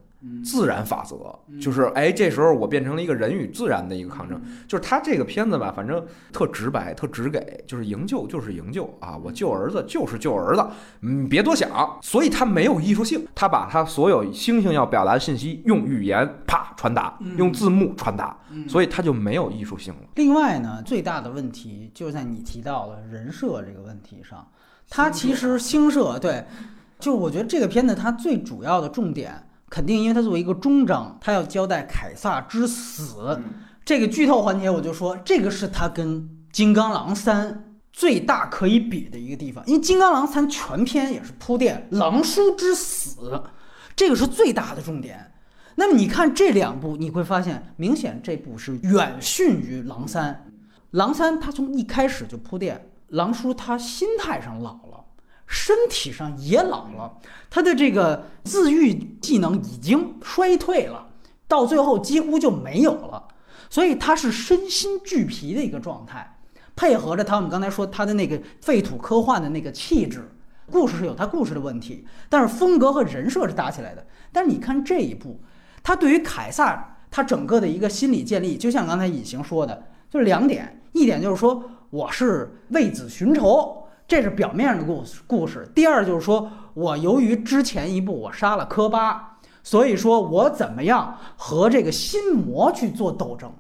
自然法则就是，哎，这时候我变成了一个人与自然的一个抗争。就是他这个片子吧，反正特直白，特直给，就是营救就是营救啊，我救儿子就是救儿子，嗯，别多想。所以他没有艺术性，他把他所有猩猩要表达的信息用语言啪传达，用字幕传达，所以他就没有艺术性了。另外呢，最大的问题就在你提到的人设这个问题上，他其实星社对，就我觉得这个片子它最主要的重点。肯定，因为它作为一个终章，它要交代凯撒之死。这个剧透环节，我就说，这个是它跟《金刚狼三》最大可以比的一个地方。因为《金刚狼三》全篇也是铺垫狼叔之死，这个是最大的重点。那么你看这两部，你会发现，明显这部是远逊于《狼三》。《狼三》它从一开始就铺垫狼叔他心态上老了，身体上也老了，他的这个自愈技能已经衰退了，到最后几乎就没有了，所以他是身心俱疲的一个状态，配合着他我们刚才说他的那个废土科幻的那个气质，故事是有他故事的问题，但是风格和人设是搭起来的。但是你看这一部，他对于凯撒他整个的一个心理建立，就像刚才隐形说的，就是两点，一点就是说我是为子寻仇。这是表面上的故事故事。第二就是说我由于之前一部我杀了科巴，所以说我怎么样和这个心魔去做斗争？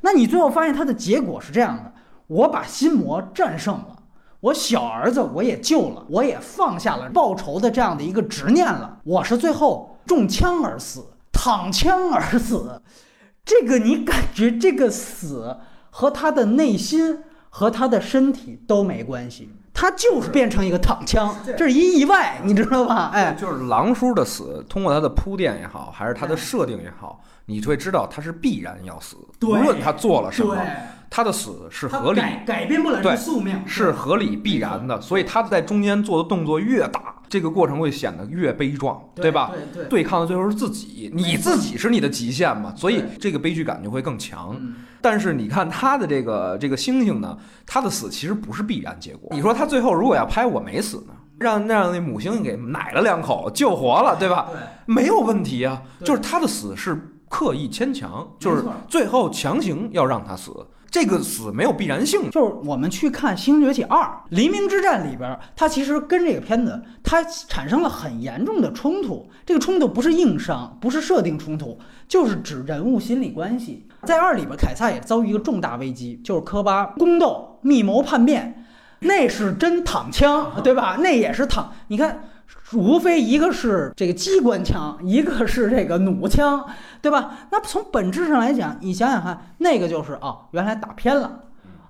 那你最后发现它的结果是这样的：我把心魔战胜了，我小儿子我也救了，我也放下了报仇的这样的一个执念了。我是最后中枪而死，躺枪而死。这个你感觉这个死和他的内心和他的身体都没关系。他就是变成一个躺枪，这是一意外，你知道吧？哎，就是狼叔的死，通过他的铺垫也好，还是他的设定也好，你会知道他是必然要死，无论他做了什么，他的死是合理，改变不了这宿命，是合理必然的。所以他在中间做的动作越大，这个过程会显得越悲壮，对吧？对，对抗的最后是自己，你自己是你的极限嘛，所以这个悲剧感就会更强。但是你看他的这个这个星星呢，他的死其实不是必然结果。你说他最后如果要拍我没死呢，让让那母猩猩给奶了两口救活了，对吧？对，没有问题啊。就是他的死是刻意牵强，就是最后强行要让他死。这个死没有必然性。就是我们去看《星崛起二》《黎明之战》里边，它其实跟这个片子它产生了很严重的冲突。这个冲突不是硬伤，不是设定冲突，就是指人物心理关系。在二里边，凯撒也遭遇一个重大危机，就是科巴宫斗、密谋叛变，那是真躺枪，对吧？那也是躺。你看。无非一个是这个机关枪，一个是这个弩枪，对吧？那从本质上来讲，你想想看，那个就是啊，原来打偏了，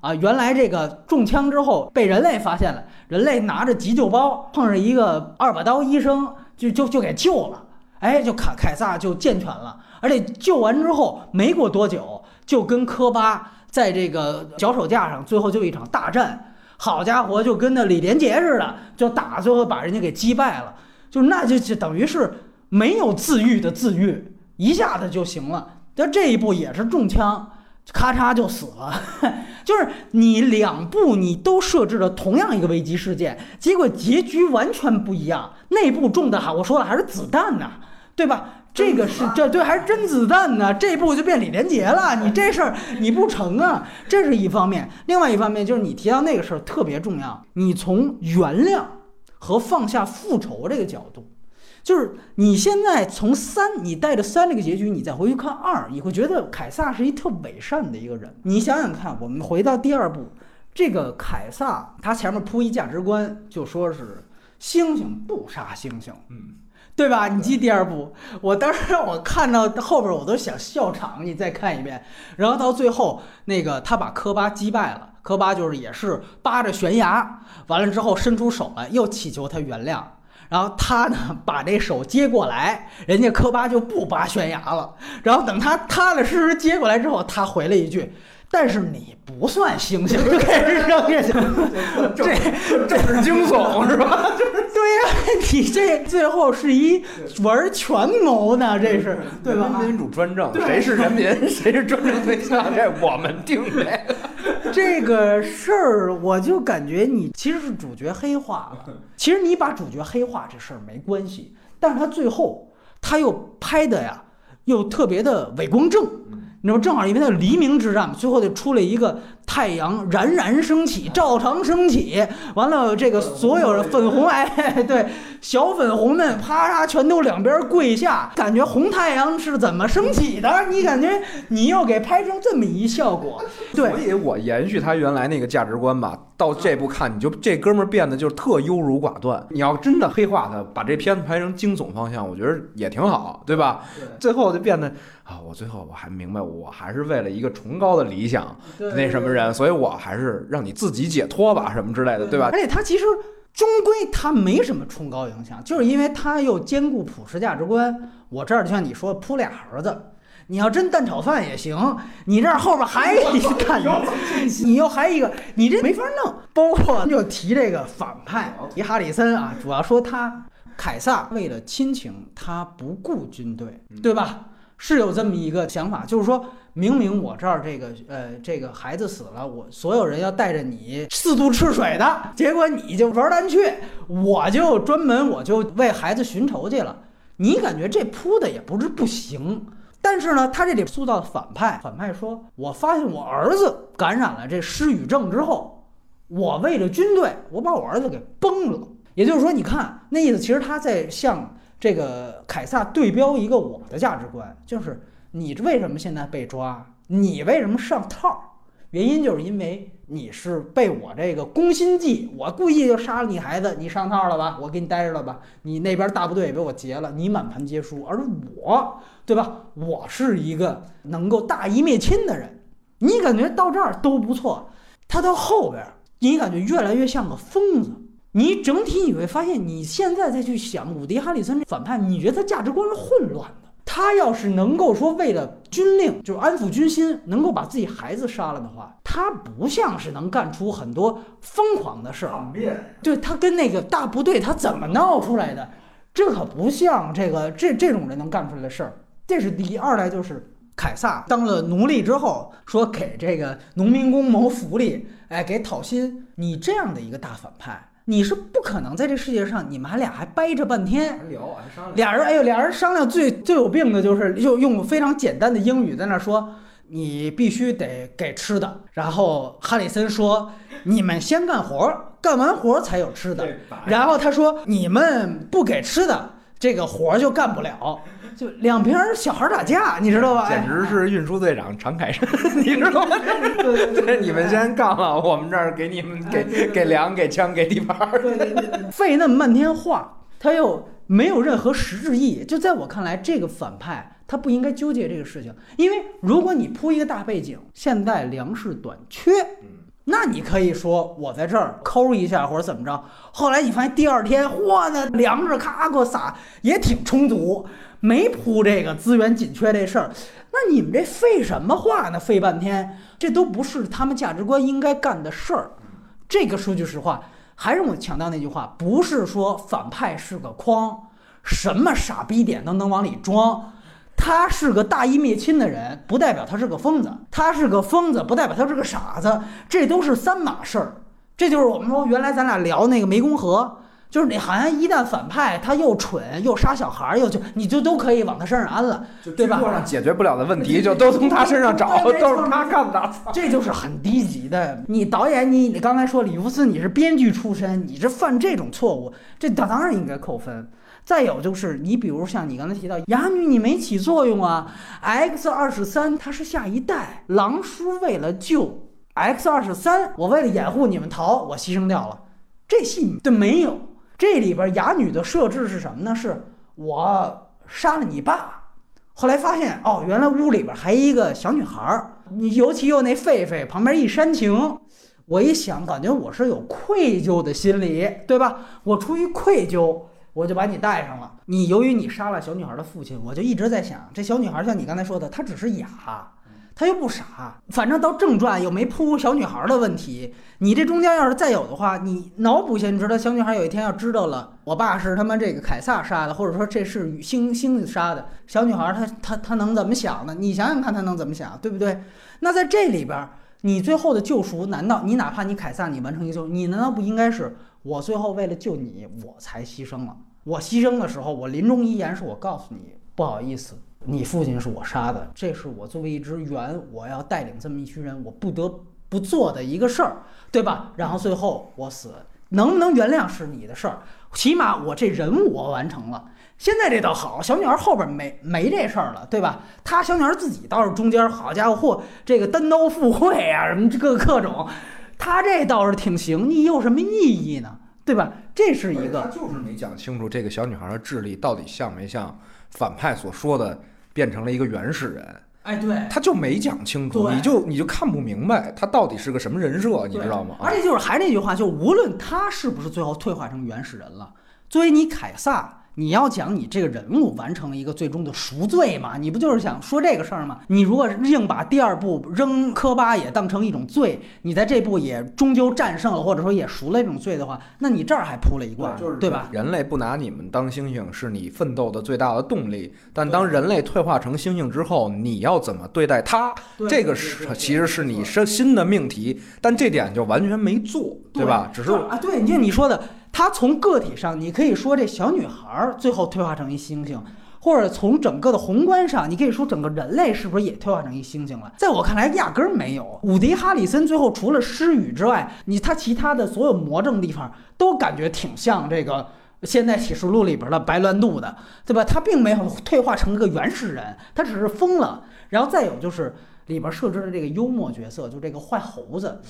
啊，原来这个中枪之后被人类发现了，人类拿着急救包碰上一个二把刀医生，就就就给救了，哎，就凯凯撒就健全了，而且救完之后没过多久，就跟科巴在这个脚手架上，最后就一场大战。好家伙，就跟那李连杰似的，就打，最后把人家给击败了，就那就就等于是没有自愈的自愈，一下子就行了。但这一步也是中枪，咔嚓就死了。[laughs] 就是你两步你都设置了同样一个危机事件，结果结局完全不一样。那步中的哈，我说了还是子弹呢，对吧？这个是这对还是真子弹呢？这步就变李连杰了，你这事儿你不成啊！这是一方面，另外一方面就是你提到那个事儿特别重要。你从原谅和放下复仇这个角度，就是你现在从三，你带着三这个结局，你再回去看二，你会觉得凯撒是一特伪善的一个人。你想想看，我们回到第二部，这个凯撒他前面铺一价值观，就说是猩猩不杀猩猩，嗯。对吧？你记第二部，我当时让我看到后边我都想笑场。你再看一遍，然后到最后那个他把科巴击败了，科巴就是也是扒着悬崖，完了之后伸出手来，又祈求他原谅。然后他呢把这手接过来，人家科巴就不扒悬崖了。然后等他踏踏实实接过来之后，他回了一句。但是你不算星星，就开始扔下去，这这是惊悚是吧？对呀，你这最后是一玩权谋呢，这是对吧？民主专政，谁是人民，谁是专政对象，这我们定的。这个事儿，我就感觉你其实是主角黑化了。其实你把主角黑化这事儿没关系，但是他最后他又拍的呀，又特别的伟光正。你知道正好因为它黎明之战嘛，最后就出了一个太阳冉冉升起，照常升起。完了，这个所有人粉红哎，对，小粉红们啪嚓全都两边跪下，感觉红太阳是怎么升起的？你感觉你又给拍成这么一效果，[laughs] 对。所以我延续他原来那个价值观吧，到这部看你就这哥们儿变得就是特优柔寡断。你要真的黑化他，把这片子拍成惊悚方向，我觉得也挺好，对吧？对。最后就变得。啊，我最后我还明白，我还是为了一个崇高的理想，那什么人，所以我还是让你自己解脱吧，什么之类的，对吧？而且他其实终归他没什么崇高影响，就是因为他又兼顾普世价值观。我这儿就像你说铺俩盒子，你要真蛋炒饭也行，你这儿后边还一蛋，[laughs] 你又还一个，你这没法弄。包括就提这个反派提哈里森啊，主要说他凯撒为了亲情，他不顾军队，对吧？是有这么一个想法，就是说明明我这儿这个呃这个孩子死了，我所有人要带着你四渡赤水的，结果你就玩单去，我就专门我就为孩子寻仇去了。你感觉这铺的也不是不行，但是呢，他这里塑造反派，反派说，我发现我儿子感染了这失语症之后，我为了军队，我把我儿子给崩了。也就是说，你看那意思，其实他在向这个凯撒对标一个我的价值观，就是你为什么现在被抓，你为什么上套？原因就是因为你是被我这个攻心计，我故意就杀了你孩子，你上套了吧？我给你待着了吧？你那边大部队也被我劫了，你满盘皆输。而我，对吧？我是一个能够大义灭亲的人。你感觉到这儿都不错，他到后边，你感觉越来越像个疯子。你整体你会发现，你现在再去想伍迪·哈里森这反派，你觉得他价值观是混乱的。他要是能够说为了军令，就是安抚军心，能够把自己孩子杀了的话，他不像是能干出很多疯狂的事儿。叛变，对他跟那个大部队他怎么闹出来的，这可不像这个这这种人能干出来的事儿。这是第一，二来就是凯撒当了奴隶之后，说给这个农民工谋福利，哎，给讨薪。你这样的一个大反派，你是不可能在这世界上，你们还俩还掰扯半天。还聊还商量，俩人，哎呦，俩人商量最最有病的就是就用非常简单的英语在那说，你必须得给吃的。然后哈里森说，你们先干活，干完活才有吃的。然后他说，你们不给吃的，这个活就干不了。就两边儿小孩儿打架，你知道吧？简直是运输队长常凯申，[laughs] 你知道吗？[laughs] 对，你们先干了，我们这儿给你们给给粮、给枪、给地盘儿。对对对，费那么半天话，他又没有任何实质意义。就在我看来，这个反派他不应该纠结这个事情，因为如果你铺一个大背景，现在粮食短缺，那你可以说我在这儿抠一下或者怎么着。后来你发现第二天，嚯，那粮食咔给我撒也挺充足，没铺这个资源紧缺这事儿。那你们这废什么话呢？废半天，这都不是他们价值观应该干的事儿。这个说句实话，还是我强调那句话，不是说反派是个筐，什么傻逼点都能往里装。他是个大义灭亲的人，不代表他是个疯子；他是个疯子，不代表他是个傻子。这都是三码事儿。这就是我们说原来咱俩聊那个湄公河，就是你好像一旦反派他又蠢又杀小孩儿又就你就都可以往他身上安了，对吧？上解决不了的问题，就都从他身上找，都是他干的。[laughs] 这就是很低级的。你导演，你你刚才说李福斯，你是编剧出身，你这犯这种错误，这当当然应该扣分。再有就是，你比如像你刚才提到哑女，你没起作用啊。X 二十三它是下一代，狼叔为了救 X 二十三，我为了掩护你们逃，我牺牲掉了。这戏对没有，这里边哑女的设置是什么呢？是我杀了你爸，后来发现哦，原来屋里边还一个小女孩儿，你尤其又那狒狒旁边一煽情，我一想，感觉我是有愧疚的心理，对吧？我出于愧疚，我就把你带上了。你由于你杀了小女孩的父亲，我就一直在想，这小女孩像你刚才说的，她只是哑，她又不傻，反正到正传又没铺小女孩的问题。你这中间要是再有的话，你脑补一下，你知道小女孩有一天要知道了，我爸是他妈这个凯撒杀的，或者说这是星星杀的，小女孩她她她能怎么想呢？你想想看，她能怎么想，对不对？那在这里边，你最后的救赎，难道你哪怕你凯撒你完成一个救，你难道不应该是我最后为了救你，我才牺牲了？我牺牲的时候，我临终遗言是我告诉你，不好意思，你父亲是我杀的，这是我作为一支援，我要带领这么一群人，我不得不做的一个事儿，对吧？然后最后我死，能不能原谅是你的事儿，起码我这任务我完成了。现在这倒好，小女孩后边没没这事儿了，对吧？她小女孩自己倒是中间，好家伙，嚯，这个单刀赴会啊，什么这个各种，她这倒是挺行，你有什么意义呢？对吧？这是一他个，就是没讲清楚这个小女孩的智力到底像没像反派所说的变成了一个原始人，哎，对，他就没讲清楚，你就你就看不明白他到底是个什么人设，你知道吗？而且就是还是那句话，就无论他是不是最后退化成原始人了，作为你凯撒，你要讲你这个人物完成了一个最终的赎罪嘛？你不就是想说这个事儿吗？你如果硬把第二部扔科巴也当成一种罪，你在这部也终究战胜了，或者说也赎了这种罪的话，那你这儿还铺了一卦，对吧？人类不拿你们当猩猩是你奋斗的最大的动力，但当人类退化成猩猩之后，你要怎么对待它？这个是其实是你生新的命题，但这点就完全没做，对吧？只是啊，对，就你说的。他从个体上，你可以说这小女孩最后退化成一猩猩，或者从整个的宏观上，你可以说整个人类是不是也退化成一猩猩了？在我看来，压根儿没有。伍迪·哈里森最后除了失语之外，你他其他的所有魔怔地方都感觉挺像这个《现代启示录》里边的白鸾度的，对吧？他并没有退化成一个原始人，他只是疯了。然后再有就是里边设置的这个幽默角色，就这个坏猴子，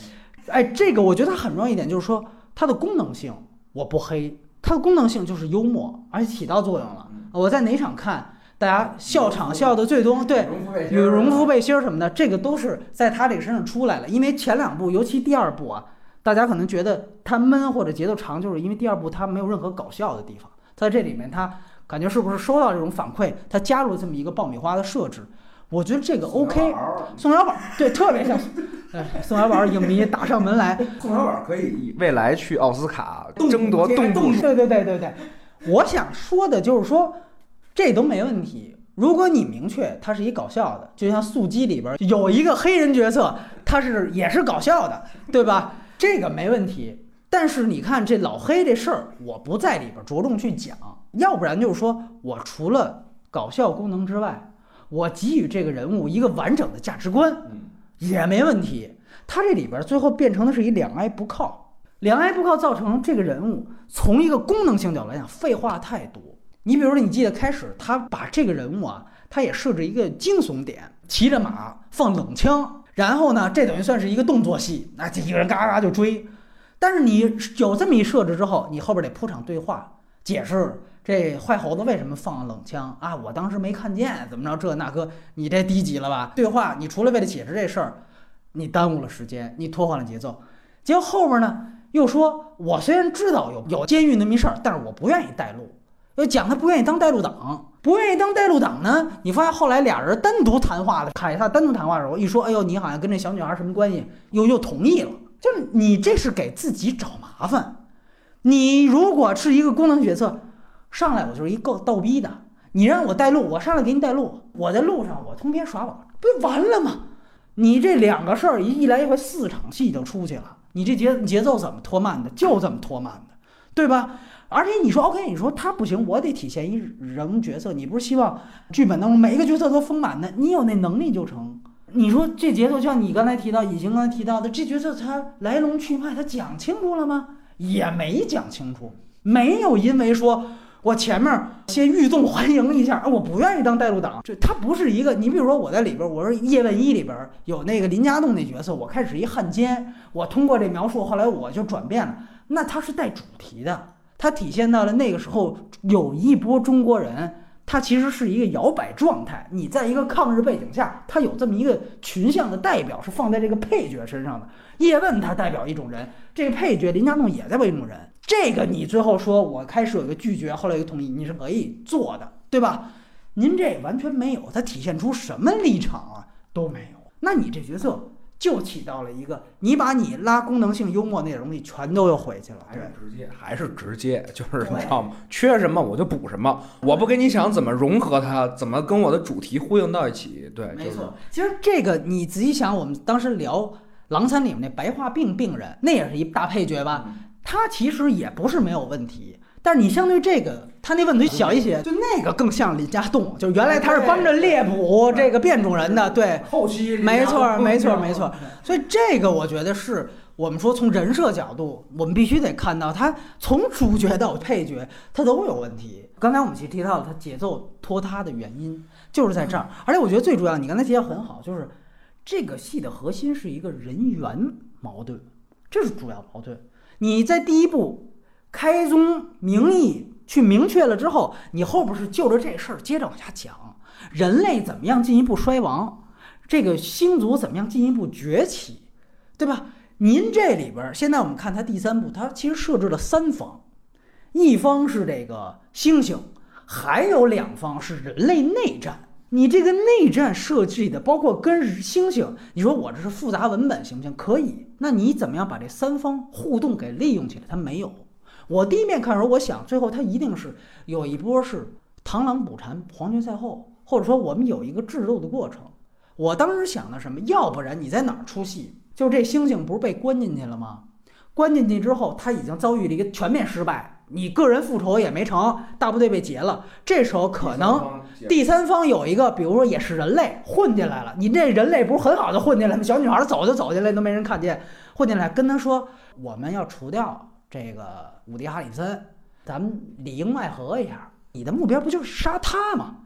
哎，这个我觉得很重要一点就是说它的功能性。我不黑，它的功能性就是幽默，而且起到作用了。我在哪场看，大家笑场笑的最多，对，羽绒服背心儿什么的，这个都是在他这个身上出来了。因为前两部，尤其第二部啊，大家可能觉得它闷或者节奏长，就是因为第二部它没有任何搞笑的地方。在这里面，他感觉是不是收到这种反馈，他加入了这么一个爆米花的设置。我觉得这个 OK，宋小宝对，特别像，[laughs] 宋小宝影迷打上门来，[laughs] 宋小宝可以未来去奥斯卡争夺动物，对对对对对，我想说的就是说，这都没问题。如果你明确它是一搞笑的，就像《速激》里边有一个黑人角色，他是也是搞笑的，对吧？这个没问题。但是你看这老黑这事儿，我不在里边着重去讲，要不然就是说我除了搞笑功能之外。我给予这个人物一个完整的价值观，也没问题。他这里边最后变成的是一两挨不靠，两挨不靠造成这个人物从一个功能性角度来讲废话太多。你比如说，你记得开始他把这个人物啊，他也设置一个惊悚点，骑着马放冷枪，然后呢，这等于算是一个动作戏，那这一个人嘎嘎就追。但是你有这么一设置之后，你后边得铺场对话解释。这坏猴子为什么放冷枪啊？我当时没看见，怎么着这那个，你这低级了吧？对话，你除了为了解释这事儿，你耽误了时间，你拖缓了节奏。结果后边呢，又说我虽然知道有有监狱那么一事儿，但是我不愿意带路。又讲他不愿意当带路党，不愿意当带路党呢。你发现后来俩人单独谈话的，凯撒单独谈话的时候一说，哎呦，你好像跟这小女孩什么关系？又又同意了，就是你这是给自己找麻烦。你如果是一个功能角色。上来我就是一个逗逼的，你让我带路，我上来给你带路。我在路上我通篇耍宝，不就完了吗？你这两个事儿一一来一回四场戏就出去了，你这节节奏怎么拖慢的？就这么拖慢的，对吧？而且你说 OK，你说他不行，我得体现一人角色。你不是希望剧本当中每一个角色都丰满的？你有那能力就成。你说这节奏像你刚才提到，以晴刚才提到的，这角色他来龙去脉他讲清楚了吗？也没讲清楚，没有因为说。我前面先欲纵还迎一下，我不愿意当带路党。就他不是一个，你比如说我在里边，我说叶问一里边有那个林家栋那角色，我开始一汉奸，我通过这描述，后来我就转变了。那他是带主题的，他体现到了那个时候有一波中国人，他其实是一个摇摆状态。你在一个抗日背景下，他有这么一个群像的代表是放在这个配角身上的。叶问他代表一种人，这个配角林家栋也代表一种人。这个你最后说，我开始有一个拒绝，后来有个同意，你是可以做的，对吧？您这完全没有，它体现出什么立场啊？都没有。那你这角色就起到了一个，你把你拉功能性、幽默那东西全都又回去了。还是直接，还是直接，就是你知道吗？缺什么我就补什么，我不跟你想怎么融合它，怎么跟我的主题呼应到一起。对，没错。其实这个你仔细想，我们当时聊《狼三》里面那白化病病人，那也是一大配角吧？他其实也不是没有问题，但是你相对这个，他那问题小一些，就那个更像李家栋，就原来他是帮着猎捕这个变种人的，对，后期没错没错没错，所以这个我觉得是我们说从人设角度，我们必须得看到他从主角到配角他都有问题。刚才我们其实提到了他节奏拖沓的原因就是在这儿，而且我觉得最主要，你刚才提到很好，就是这个戏的核心是一个人员矛盾，这是主要矛盾。你在第一步开宗明义去明确了之后，你后边是就着这事儿接着往下讲，人类怎么样进一步衰亡，这个星族怎么样进一步崛起，对吧？您这里边现在我们看它第三步，它其实设置了三方，一方是这个猩猩，还有两方是人类内战。你这个内战设计的，包括跟猩猩，你说我这是复杂文本行不行？可以。那你怎么样把这三方互动给利用起来？它没有。我第一面看的时候，我想最后他一定是有一波是螳螂捕蝉，黄雀在后，或者说我们有一个制斗的过程。我当时想的什么？要不然你在哪儿出戏？就这猩猩不是被关进去了吗？关进去之后，他已经遭遇了一个全面失败。你个人复仇也没成，大部队被劫了。这时候可能第三方有一个，比如说也是人类混进来了。你这人类不是很好的混进来吗？小女孩走就走进来都没人看见，混进来跟他说我们要除掉这个伍迪·哈里森，咱们里应外合一下。你的目标不就是杀他吗？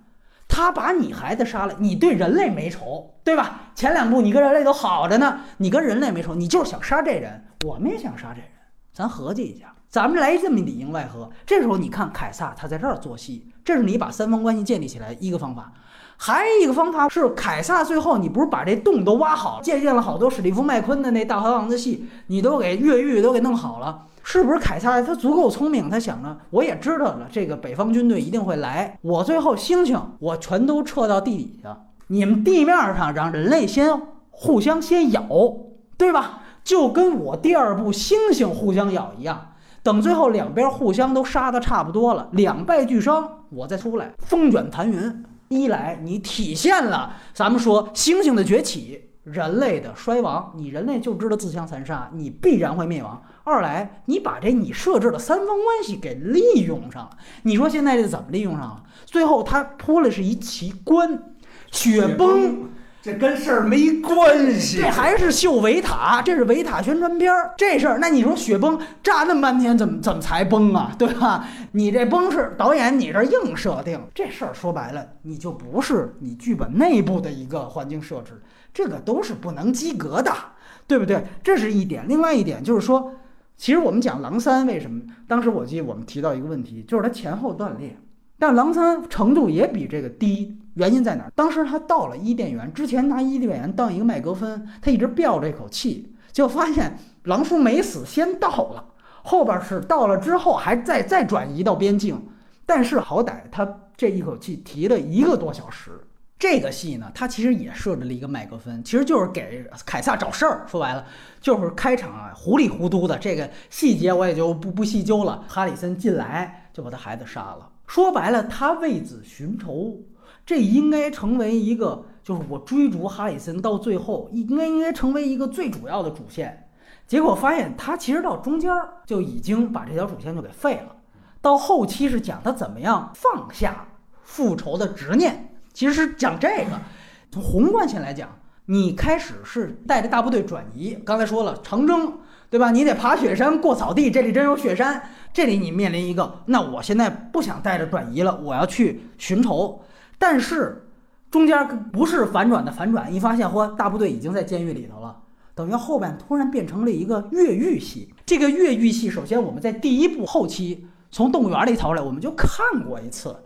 他把你孩子杀了，你对人类没仇，对吧？前两部你跟人类都好着呢，你跟人类没仇，你就是想杀这人。我们也想杀这人，咱合计一下。咱们来这么里应外合，这时候你看凯撒他在这儿做戏，这是你把三方关系建立起来一个方法。还有一个方法是凯撒最后你不是把这洞都挖好，借鉴了好多史蒂夫麦昆的那大河王的戏，你都给越狱都给弄好了，是不是凯撒他足够聪明？他想着我也知道了这个北方军队一定会来，我最后猩猩我全都撤到地底下，你们地面上让人类先互相先咬，对吧？就跟我第二部猩猩互相咬一样。等最后两边互相都杀的差不多了，两败俱伤，我再出来风卷残云。一来你体现了咱们说猩猩的崛起，人类的衰亡，你人类就知道自相残杀，你必然会灭亡。二来你把这你设置的三方关系给利用上了，你说现在这怎么利用上了？最后他铺了是一奇观，雪崩。这跟事儿没关系，这还是秀维塔，这是维塔宣传片儿。这事儿，那你说雪崩炸那么半天，怎么怎么才崩啊？对吧？你这崩是导演，你这硬设定，这事儿说白了，你就不是你剧本内部的一个环境设置，这个都是不能及格的，对不对？这是一点。另外一点就是说，其实我们讲狼三为什么？当时我记得我们提到一个问题，就是它前后断裂，但狼三程度也比这个低。原因在哪儿？当时他到了伊甸园之前，拿伊甸园当一个麦格芬，他一直吊这口气，就发现狼叔没死，先到了，后边是到了之后还再再转移到边境，但是好歹他这一口气提了一个多小时。这个戏呢，他其实也设置了一个麦格芬，其实就是给凯撒找事儿。说白了，就是开场啊，糊里糊涂的，这个细节我也就不不细究了。哈里森进来就把他孩子杀了，说白了，他为子寻仇。这应该成为一个，就是我追逐哈里森到最后，应该应该成为一个最主要的主线。结果发现他其实到中间就已经把这条主线就给废了。到后期是讲他怎么样放下复仇的执念，其实是讲这个。从宏观性来讲，你开始是带着大部队转移，刚才说了长征，对吧？你得爬雪山过草地，这里真有雪山。这里你面临一个，那我现在不想带着转移了，我要去寻仇。但是中间不是反转的反转，一发现嚯，大部队已经在监狱里头了，等于后边突然变成了一个越狱戏。这个越狱戏，首先我们在第一部后期从动物园里逃出来，我们就看过一次，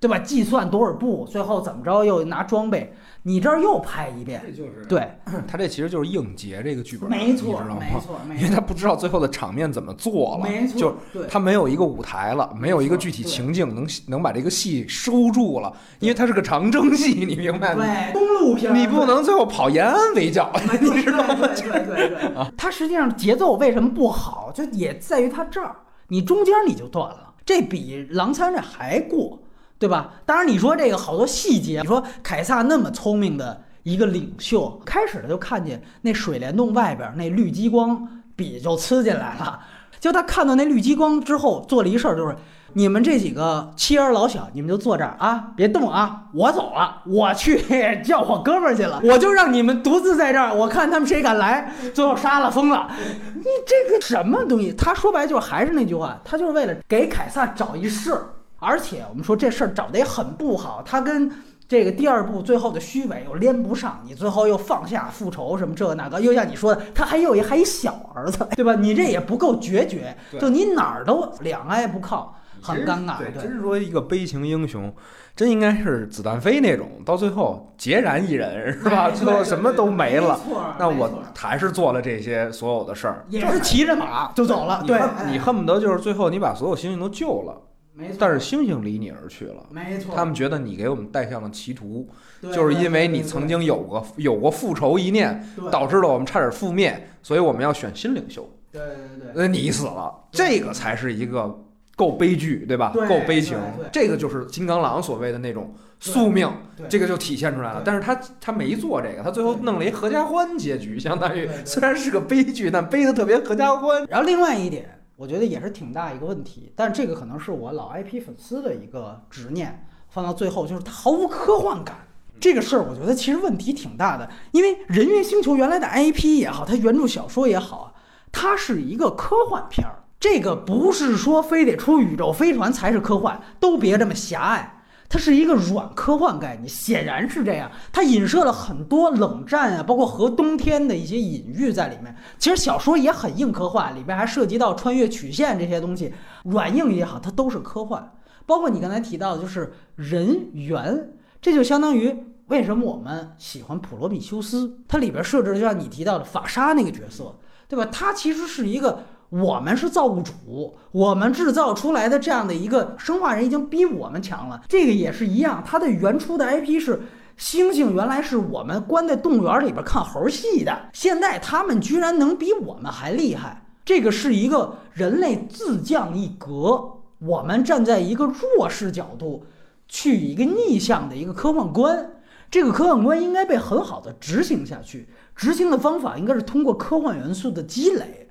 对吧？计算多少步，最后怎么着又拿装备。你这儿又拍一遍，这就是对 [clears throat] 他这其实就是应节这个剧本，没错，没错，因为他不知道最后的场面怎么做了，没错，就他没有一个舞台了，没有一个具体情境能能把这个戏收住了，因为它是个长征戏，你明白吗？对，公路片，你不能最后跑延安围剿，[laughs] 你知道吗？对对对啊，它实际上节奏为什么不好，就也在于它这儿，你中间你就断了，这比狼三这还过。对吧？当然，你说这个好多细节，你说凯撒那么聪明的一个领袖，开始他就看见那水帘洞外边那绿激光，笔就呲进来了。就他看到那绿激光之后，做了一事儿，就是你们这几个妻儿老小，你们就坐这儿啊，别动啊，我走了，我去叫我哥们儿去了，我就让你们独自在这儿，我看他们谁敢来，最后杀了疯了。你这个什么东西？他说白就是还是那句话，他就是为了给凯撒找一事儿。而且我们说这事儿找的也很不好，他跟这个第二部最后的虚伪又连不上，你最后又放下复仇什么这那个，又像你说的，他还有一还一小儿子，对吧？你这也不够决绝，就你哪儿都两挨不靠，很尴尬。对，真是说一个悲情英雄，真应该是子弹飞那种，到最后孑然一人是吧？最后什么都没了，那我还是做了这些所有的事儿，也是骑着马就走了。对，你恨不得就是最后你把所有星星都救了。没错，但是星星离你而去了。没错，他们觉得你给我们带向了歧途，就是因为你曾经有过有过复仇一念，导致了我们差点覆灭，所以我们要选新领袖。对对对对。呃，你死了，这个才是一个够悲剧，对吧？对够悲情这个就是金刚狼所谓的那种宿命，这个就体现出来了。但是他他没做这个，他最后弄了一合家欢结局，相当于虽然是个悲剧，但悲的特别合家欢。然后另外一点，我觉得也是挺大一个问题，但这个可能是我老 IP 粉丝的一个执念，放到最后就是它毫无科幻感。这个事儿，我觉得其实问题挺大的，因为《人猿星球》原来的 IP 也好，它原著小说也好，它是一个科幻片儿。这个不是说非得出宇宙飞船才是科幻，都别这么狭隘。它是一个软科幻概念，显然是这样。它影射了很多冷战啊，包括核冬天的一些隐喻在里面。其实小说也很硬科幻，里边还涉及到穿越曲线这些东西，软硬也好，它都是科幻。包括你刚才提到的，就是人猿，这就相当于为什么我们喜欢普罗米修斯，它里边设置的就像你提到的法沙那个角色，对吧？他其实是一个。我们是造物主，我们制造出来的这样的一个生化人已经比我们强了。这个也是一样，它的原初的 IP 是猩猩，原来是我们关在动物园里边看猴戏的，现在他们居然能比我们还厉害。这个是一个人类自降一格，我们站在一个弱势角度去一个逆向的一个科幻观。这个科幻观应该被很好的执行下去，执行的方法应该是通过科幻元素的积累。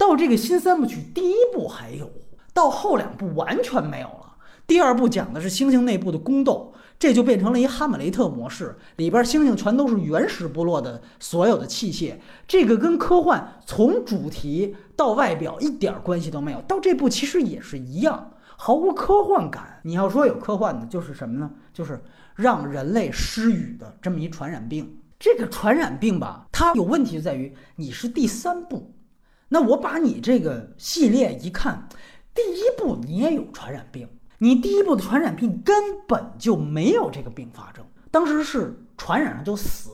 到这个新三部曲第一部还有，到后两部完全没有了。第二部讲的是猩猩内部的宫斗，这就变成了一哈姆雷特模式，里边猩猩全都是原始部落的所有的器械。这个跟科幻从主题到外表一点关系都没有。到这部其实也是一样，毫无科幻感。你要说有科幻的，就是什么呢？就是让人类失语的这么一传染病。这个传染病吧，它有问题就在于你是第三部。那我把你这个系列一看，第一部你也有传染病，你第一部的传染病根本就没有这个并发症，当时是传染上就死，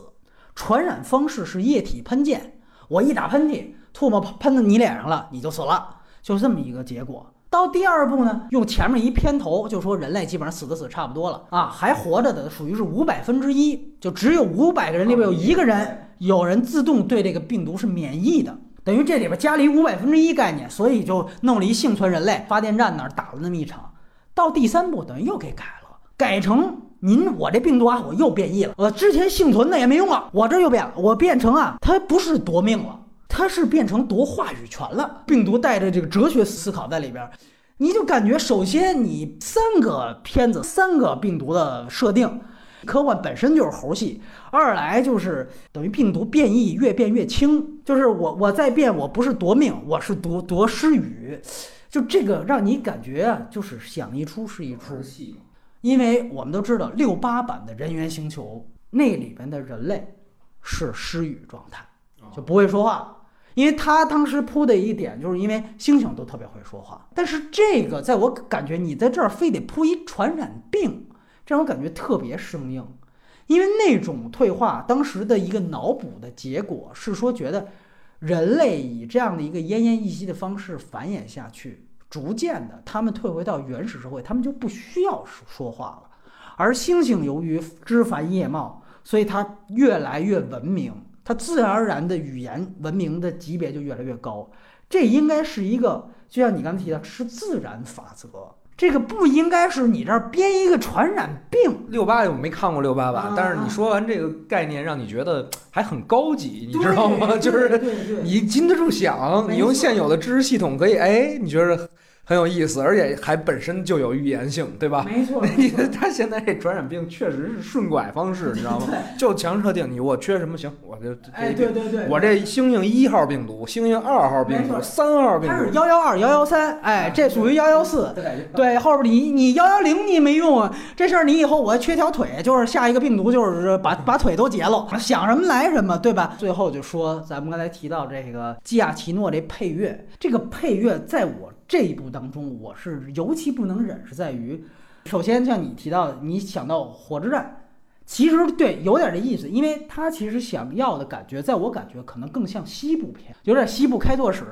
传染方式是液体喷溅，我一打喷嚏，唾沫喷到你脸上了，你就死了，就这么一个结果。到第二部呢，用前面一片头就说人类基本上死的死差不多了啊，还活着的属于是五百分之一，就只有五百个人里边有一个人有人自动对这个病毒是免疫的。等于这里边加了一五百分之一概念，所以就弄了一幸存人类发电站那儿打了那么一场。到第三步等于又给改了，改成您我这病毒啊，我又变异了。我之前幸存的也没用了，我这又变了，我变成啊，它不是夺命了，它是变成夺话语权了。病毒带着这个哲学思考在里边，你就感觉首先你三个片子三个病毒的设定。科幻本身就是猴戏，二来就是等于病毒变异越变越轻，就是我我在变，我不是夺命，我是夺夺失语，就这个让你感觉啊，就是想一出是一出戏。因为我们都知道六八版的人猿星球那里边的人类是失语状态，就不会说话。因为他当时铺的一点，就是因为猩猩都特别会说话，但是这个在我感觉，你在这儿非得铺一传染病。这让我感觉特别生硬，因为那种退化当时的一个脑补的结果是说，觉得人类以这样的一个奄奄一息的方式繁衍下去，逐渐的他们退回到原始社会，他们就不需要说话了。而猩猩由于枝繁叶茂，所以它越来越文明，它自然而然的语言文明的级别就越来越高。这应该是一个，就像你刚才提到，是自然法则。这个不应该是你这儿编一个传染病。六八我没看过六八版，但是你说完这个概念，让你觉得还很高级，你知道吗？就是你经得住想，你用现有的知识系统可以，哎，你觉得很有意思，而且还本身就有预言性，对吧？没错，[laughs] 你他现在这传染病确实是顺拐方式，你知道吗？就强设定你我缺什么行，我就哎对对对，我这猩猩一号病毒，猩猩二号病毒，三号病毒，它是幺幺二幺幺三，哎，这属于幺幺四，对，后边你你幺幺零你没用啊，这事儿你以后我缺条腿，就是下一个病毒就是把把腿都截了，想什么来什么，对吧？最后就说咱们刚才提到这个基亚奇诺这配乐，这个配乐在我。这一部当中，我是尤其不能忍，是在于，首先像你提到，你想到火车站，其实对有点这意思，因为他其实想要的感觉，在我感觉可能更像西部片，有点西部开拓史，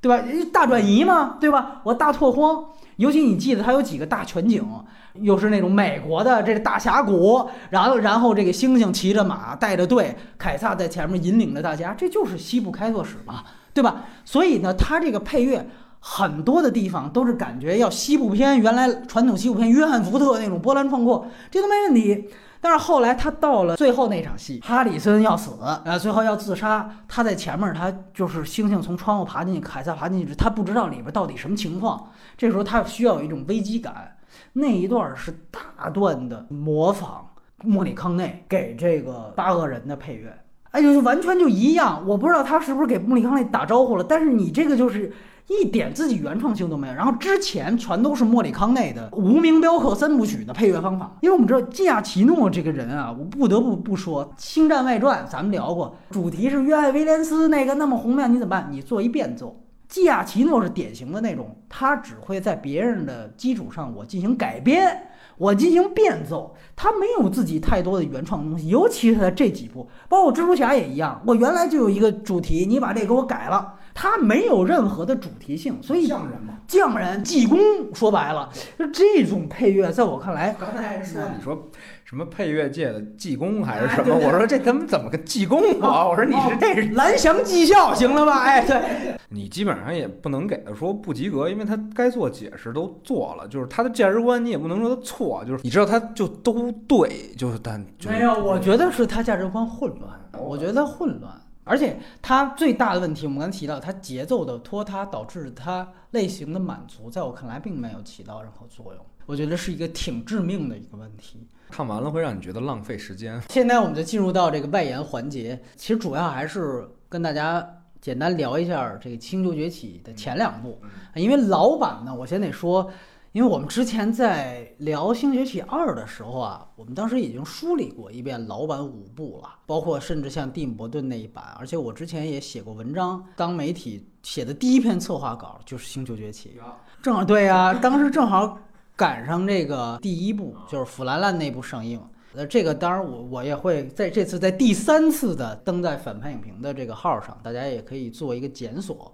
对吧？大转移嘛，对吧？我大拓荒，尤其你记得它有几个大全景，又是那种美国的这个大峡谷，然后然后这个猩猩骑着马带着队，凯撒在前面引领着大家，这就是西部开拓史嘛，对吧？所以呢，它这个配乐很多的地方都是感觉要西部片，原来传统西部片约翰福特那种波澜壮阔，这都没问题。但是后来他到了最后那场戏，哈里森要死，呃，最后要自杀，他在前面，他就是猩猩从窗户爬进去，凯撒爬进去，他不知道里边到底什么情况，这时候他需要有一种危机感。那一段是大段的模仿莫里康内给这个八恶人的配乐，哎，就是完全就一样。我不知道他是不是给莫里康内打招呼了，但是你这个就是一点自己原创性都没有。然后之前全都是莫里康内的《无名镖客三部曲》的配乐方法，因为我们知道基亚奇诺这个人啊，我不得不不说，《星战外传》咱们聊过，主题是约翰威廉斯那个那么洪亮，你怎么办？你做一变奏。基亚奇诺是典型的那种，他只会在别人的基础上我进行改编，我进行变奏，他没有自己太多的原创东西。尤其是在这几部，包括蜘蛛侠也一样，我原来就有一个主题，你把这给我改了，他没有任何的主题性，所以匠人嘛，匠人技工，说白了，就这种配乐，在我看来，刚才说你说。什么配乐界的技工还是什么？我说这他妈怎么个技工啊？我说你是这是蓝翔技校，行了吧？哎，对，你基本上也不能给他说不及格，因为他该做解释都做了，就是他的价值观你也不能说他错，就是你知道他就都对，就是但没有，我觉得是他价值观混乱，我觉得混乱，而且它最大的问题，我们刚才提到它节奏的拖沓导致它类型的满足，在我看来并没有起到任何作用，我觉得是一个挺致命的一个问题。看完了会让你觉得浪费时间。现在我们就进入到这个外延环节，其实主要还是跟大家简单聊一下这个《星球崛起》的前两部，因为老版呢，我先得说，因为我们之前在聊《星球崛起二》的时候啊，我们当时已经梳理过一遍老版五部了，包括甚至像蒂姆·伯顿那一版，而且我之前也写过文章，当媒体写的第一篇策划稿就是《星球崛起》，正好对呀，当时正好。赶上这个第一部就是《腐兰兰》那部上映，那这个当然我我也会在这次在第三次的登在反派影评的这个号上，大家也可以做一个检索，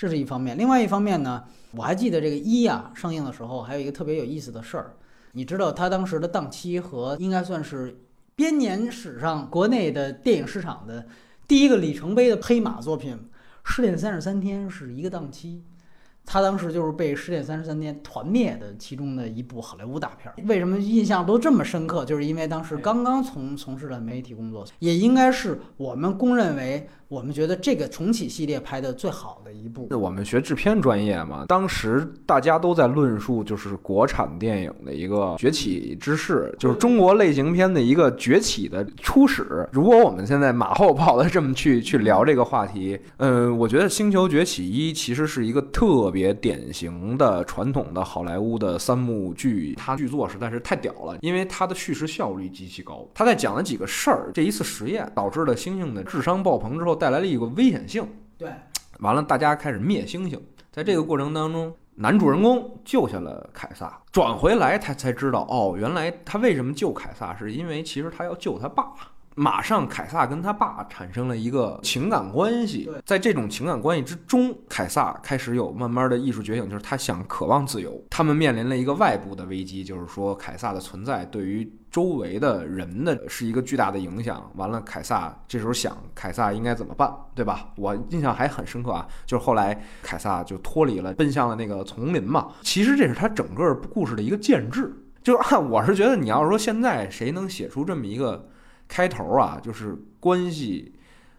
这是一方面。另外一方面呢，我还记得这个一呀上映的时候，还有一个特别有意思的事儿，你知道它当时的档期和应该算是编年史上国内的电影市场的第一个里程碑的黑马作品《失恋三十三天》是一个档期。他当时就是被《失恋三十三天》团灭的其中的一部好莱坞大片。为什么印象都这么深刻？就是因为当时刚刚从从事了媒体工作，也应该是我们公认为。我们觉得这个重启系列拍的最好的一部，我们学制片专业嘛，当时大家都在论述，就是国产电影的一个崛起之势，就是中国类型片的一个崛起的初始。如果我们现在马后炮的这么去 [laughs] 去聊这个话题，嗯，我觉得《星球崛起一》其实是一个特别典型的传统的好莱坞的三幕剧，它剧作实在是太屌了，因为它的叙事效率极其高。他在讲了几个事儿，这一次实验导致了猩猩的智商爆棚之后。带来了一个危险性，对，完了，大家开始灭星星。在这个过程当中，男主人公救下了凯撒，转回来他才知道，哦，原来他为什么救凯撒，是因为其实他要救他爸。马上，凯撒跟他爸产生了一个情感关系。在这种情感关系之中，凯撒开始有慢慢的艺术觉醒，就是他想渴望自由。他们面临了一个外部的危机，就是说凯撒的存在对于周围的人的是一个巨大的影响。完了，凯撒这时候想，凯撒应该怎么办，对吧？我印象还很深刻啊，就是后来凯撒就脱离了，奔向了那个丛林嘛。其实这是他整个故事的一个建制。就是 [laughs] 我是觉得，你要是说现在谁能写出这么一个。开头啊，就是关系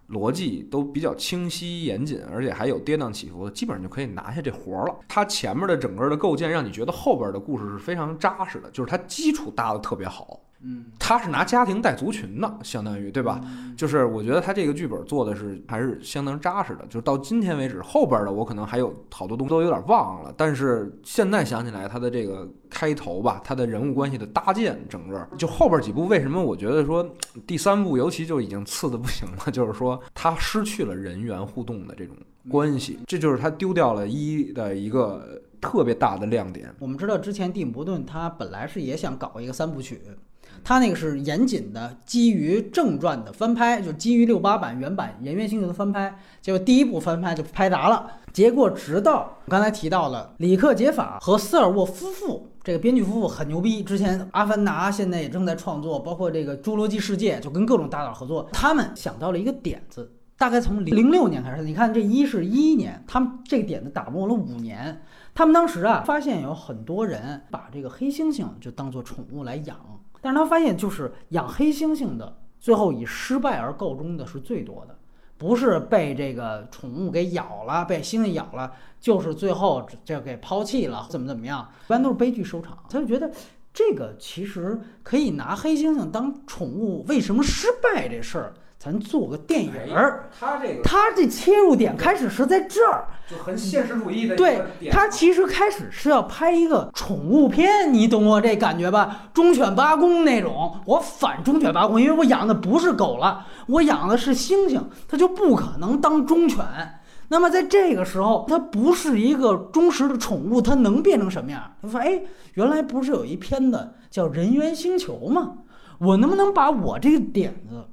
逻辑都比较清晰严谨，而且还有跌宕起伏的，基本上就可以拿下这活儿了。它前面的整个的构建，让你觉得后边的故事是非常扎实的，就是它基础搭的特别好。嗯，他是拿家庭带族群的，相当于对吧？就是我觉得他这个剧本做的是还是相当扎实的。就是到今天为止，后边的我可能还有好多东西都有点忘了，但是现在想起来，他的这个开头吧，他的人物关系的搭建，整个就后边几部为什么我觉得说第三部尤其就已经次的不行了，就是说他失去了人员互动的这种关系，这就是他丢掉了一的一个特别大的亮点。我们知道之前蒂姆·伯顿他本来是也想搞一个三部曲。他那个是严谨的，基于正传的翻拍，就基于六八版原版《人猿星球》的翻拍。结果第一部翻拍就拍砸了。结果直到我刚才提到了里克·杰法和斯尔沃夫妇，这个编剧夫妇很牛逼。之前《阿凡达》现在也正在创作，包括这个《侏罗纪世界》，就跟各种大佬合作。他们想到了一个点子，大概从零零六年开始。你看，这一是一一年，他们这个点子打磨了五年。他们当时啊，发现有很多人把这个黑猩猩就当做宠物来养，但是他发现就是养黑猩猩的，最后以失败而告终的是最多的。不是被这个宠物给咬了，被猩猩咬了，就是最后这给抛弃了，怎么怎么样，一般都是悲剧收场。他就觉得这个其实可以拿黑猩猩当宠物，为什么失败这事儿？咱做个电影儿，他这个他这切入点开始是在这儿，就很现实主义的。对他其实开始是要拍一个宠物片，你懂我这感觉吧？忠犬八公那种，我反忠犬八公，因为我养的不是狗了，我养的是猩猩，它就不可能当忠犬。那么在这个时候，它不是一个忠实的宠物，它能变成什么样？他说：“哎，原来不是有一片子叫《人猿星球》吗？我能不能把我这个点子？”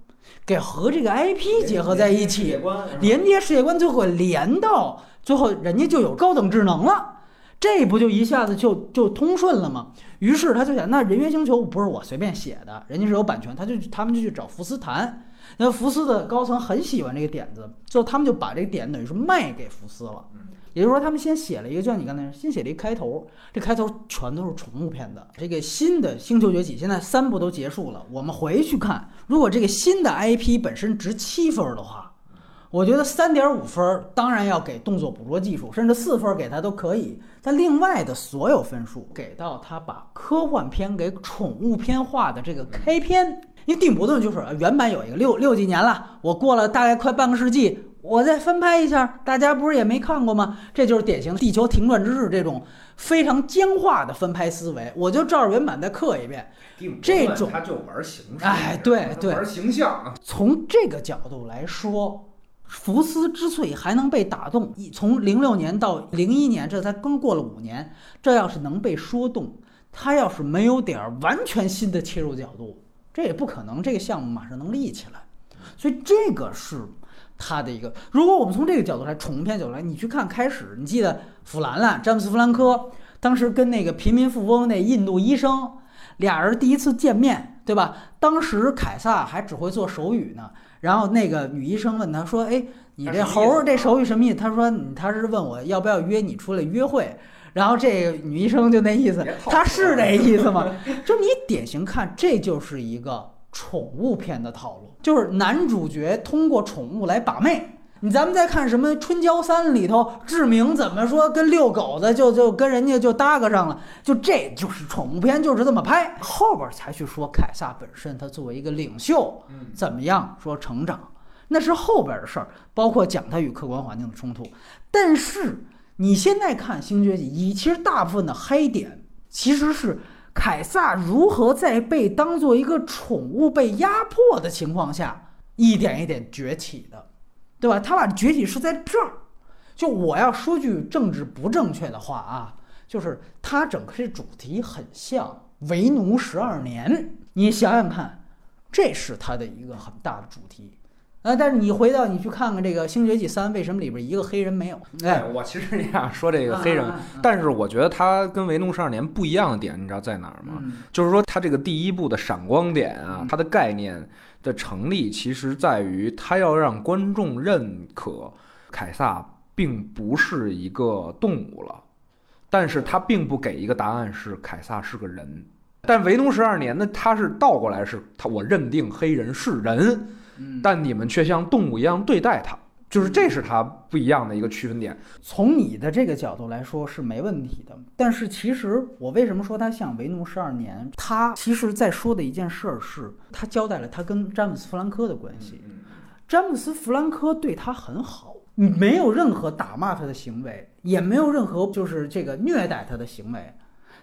给和这个 IP 结合在一起，连接世界观，最后连到最后，人家就有高等智能了，这不就一下子就就通顺了吗？于是他就想，那人猿星球不是我随便写的，人家是有版权，他就他们就去找福斯谈，那福斯的高层很喜欢这个点子，最后他们就把这个点等于是卖给福斯了。也就是说，他们先写了一个，就像你刚才先写了一个开头，这开头全都是宠物片的。这个新的《星球崛起》现在三部都结束了，我们回去看，如果这个新的 IP 本身值七分的话，我觉得三点五分当然要给动作捕捉技术，甚至四分给他都可以。但另外的所有分数给到他把科幻片给宠物片化的这个开篇，因为蒂姆·伯顿就是原版有一个六六几年了，我过了大概快半个世纪。我再翻拍一下，大家不是也没看过吗？这就是典型《地球停转之日》这种非常僵化的翻拍思维。我就照着原版再刻一遍。这种他就玩形式，哎，对对，玩形象。从这个角度来说，福斯之所以还能被打动，从零六年到零一年，这才刚过了五年，这要是能被说动，他要是没有点完全新的切入角度，这也不可能这个项目马上能立起来。所以这个是。他的一个，如果我们从这个角度来，宠物片角度来，你去看开始，你记得弗兰兰詹姆斯弗兰科当时跟那个贫民富翁那印度医生俩人第一次见面，对吧？当时凯撒还只会做手语呢，然后那个女医生问他说：“哎，你这猴这手语什么意思？”他说：“他是问我要不要约你出来约会。”然后这个女医生就那意思，他是这意思吗？就你典型看，这就是一个。宠物片的套路就是男主角通过宠物来把妹。你咱们再看什么《春娇三》里头，志明怎么说跟遛狗的就就跟人家就搭个上了，就这就是宠物片就是这么拍。后边才去说凯撒本身他作为一个领袖，怎么样说成长，那是后边的事儿，包括讲他与客观环境的冲突。但是你现在看《星爵一》，其实大部分的黑点其实是。凯撒如何在被当做一个宠物被压迫的情况下，一点一点崛起的，对吧？他把崛起是在这儿。就我要说句政治不正确的话啊，就是他整个这主题很像《为奴十二年》，你想想看，这是他的一个很大的主题。啊！但是你回到你去看看这个《星爵纪三》，为什么里边一个黑人没有？哎，我其实你想说这个黑人，但是我觉得他跟《维农十二年》不一样的点，你知道在哪儿吗？就是说他这个第一部的闪光点啊，它的概念的成立，其实在于他要让观众认可凯撒并不是一个动物了，但是他并不给一个答案是凯撒是个人。但《维农十二年》呢，他是倒过来，是他我认定黑人是人。但你们却像动物一样对待它，就是这是它不一样的一个区分点。从你的这个角度来说是没问题的，但是其实我为什么说它像《为奴十二年》？他其实在说的一件事儿是，他交代了他跟詹姆斯·弗兰科的关系。詹姆斯·弗兰科对他很好，没有任何打骂他的行为，也没有任何就是这个虐待他的行为，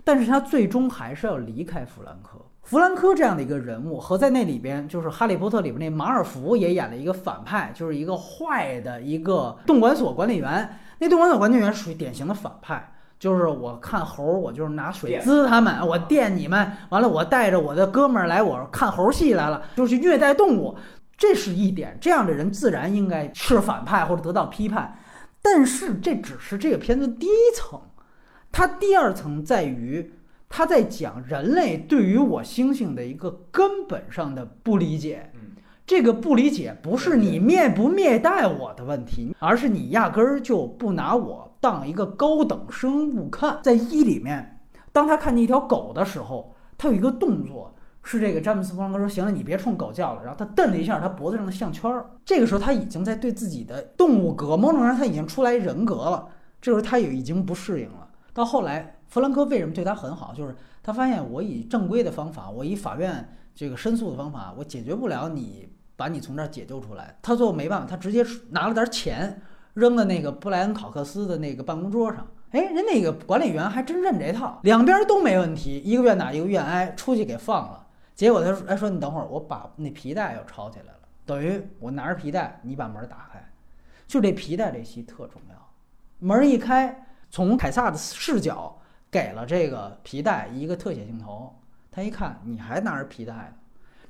但是他最终还是要离开弗兰科。弗兰科这样的一个人物，和在那里边就是《哈利波特》里边那马尔福也演了一个反派，就是一个坏的一个动管所管理员。那动管所管理员属于典型的反派，就是我看猴儿，我就是拿水滋他们，我电你们，完了我带着我的哥们儿来，我看猴戏来了，就是虐待动物，这是一点。这样的人自然应该是反派或者得到批判。但是这只是这个片子第一层，它第二层在于他在讲人类对于我星星的一个根本上的不理解。这个不理解不是你灭不灭待我的问题，而是你压根儿就不拿我当一个高等生物看。在一里面，当他看见一条狗的时候，他有一个动作是这个詹姆斯·弗兰克说：“行了，你别冲狗叫了。”然后他蹬了一下他脖子上的项圈儿。这个时候他已经在对自己的动物格，某种上他已经出来人格了。这时候他也已经不适应了。到后来，弗兰克为什么对他很好？就是他发现我以正规的方法，我以法院这个申诉的方法，我解决不了你。把你从这儿解救出来，他最后没办法，他直接拿了点钱扔到那个布莱恩考克斯的那个办公桌上。哎，人那个管理员还真认这套，两边都没问题，一个愿打一个愿挨，出去给放了。结果他说：“哎，说你等会儿，我把那皮带又抄起来了，等于我拿着皮带，你把门打开。就这皮带这戏特重要，门一开，从凯撒的视角给了这个皮带一个特写镜头，他一看你还拿着皮带。”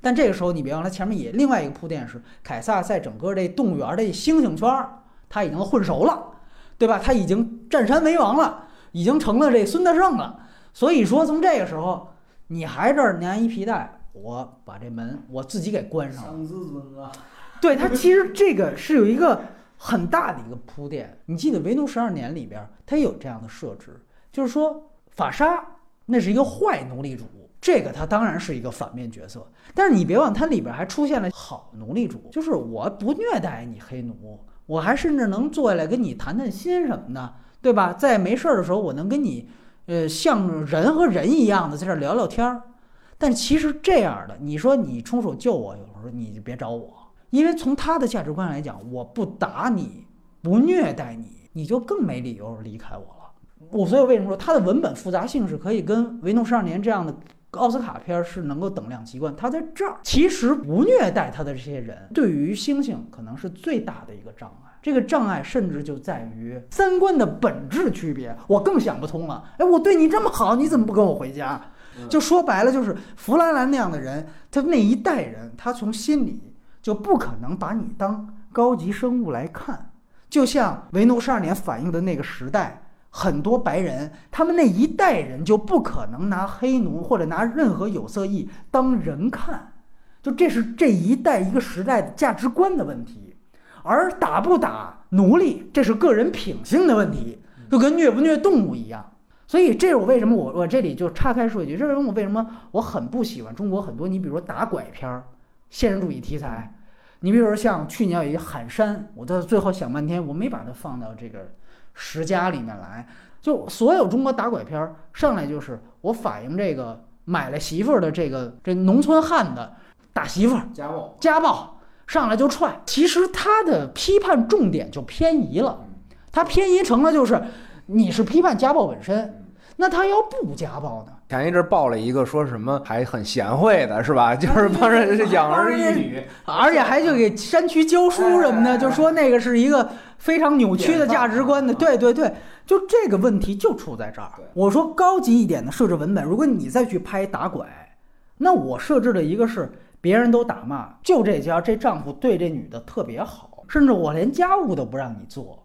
但这个时候你别忘了，前面也另外一个铺垫是，凯撒在整个这动物园的猩猩圈儿，他已经混熟了，对吧？他已经占山为王了，已经成了这孙大圣了。所以说，从这个时候，你还这儿粘一皮带，我把这门我自己给关上了。自尊啊！对他其实这个是有一个很大的一个铺垫。你记得《维奴十二年》里边，他也有这样的设置，就是说法沙那是一个坏奴隶主。这个他当然是一个反面角色，但是你别忘，他里边还出现了好奴隶主，就是我不虐待你黑奴，我还甚至能坐下来跟你谈谈心什么的，对吧？在没事儿的时候，我能跟你，呃，像人和人一样的在这聊聊天儿。但其实这样的，你说你出手救我，有时候你就别找我，因为从他的价值观来讲，我不打你，不虐待你，你就更没理由离开我。我所以为什么说它的文本复杂性是可以跟《维诺十二年》这样的？奥斯卡片是能够等量齐观，它在这儿其实不虐待他的这些人，对于猩猩可能是最大的一个障碍。这个障碍甚至就在于三观的本质区别。我更想不通了，哎，我对你这么好，你怎么不跟我回家？就说白了，就是弗兰兰那样的人，他那一代人，他从心里就不可能把你当高级生物来看，就像维诺十二年反映的那个时代。很多白人，他们那一代人就不可能拿黑奴或者拿任何有色裔当人看，就这是这一代一个时代的价值观的问题。而打不打奴隶，这是个人品性的问题，就跟虐不虐动物一样。所以这是我为什么我我这里就岔开说一句，这是我为什么我很不喜欢中国很多你比如说打拐片儿、现实主义题材，你比如说像去年有一个喊山，我到最后想半天，我没把它放到这个。十佳里面来，就所有中国打拐片儿上来就是我反映这个买了媳妇儿的这个这农村汉子打媳妇儿家暴家暴上来就踹，其实他的批判重点就偏移了，他偏移成了就是你是批判家暴本身，那他要不家暴呢？前一阵爆了一个说什么还很贤惠的是吧？[laughs] 就是帮人养儿育女，[laughs] 而且还就给山区教书什么的，就说那个是一个。非常扭曲的价值观的，对对对，就这个问题就出在这儿。我说高级一点的设置文本，如果你再去拍打拐，那我设置的一个是别人都打骂，就这家这丈夫对这女的特别好，甚至我连家务都不让你做。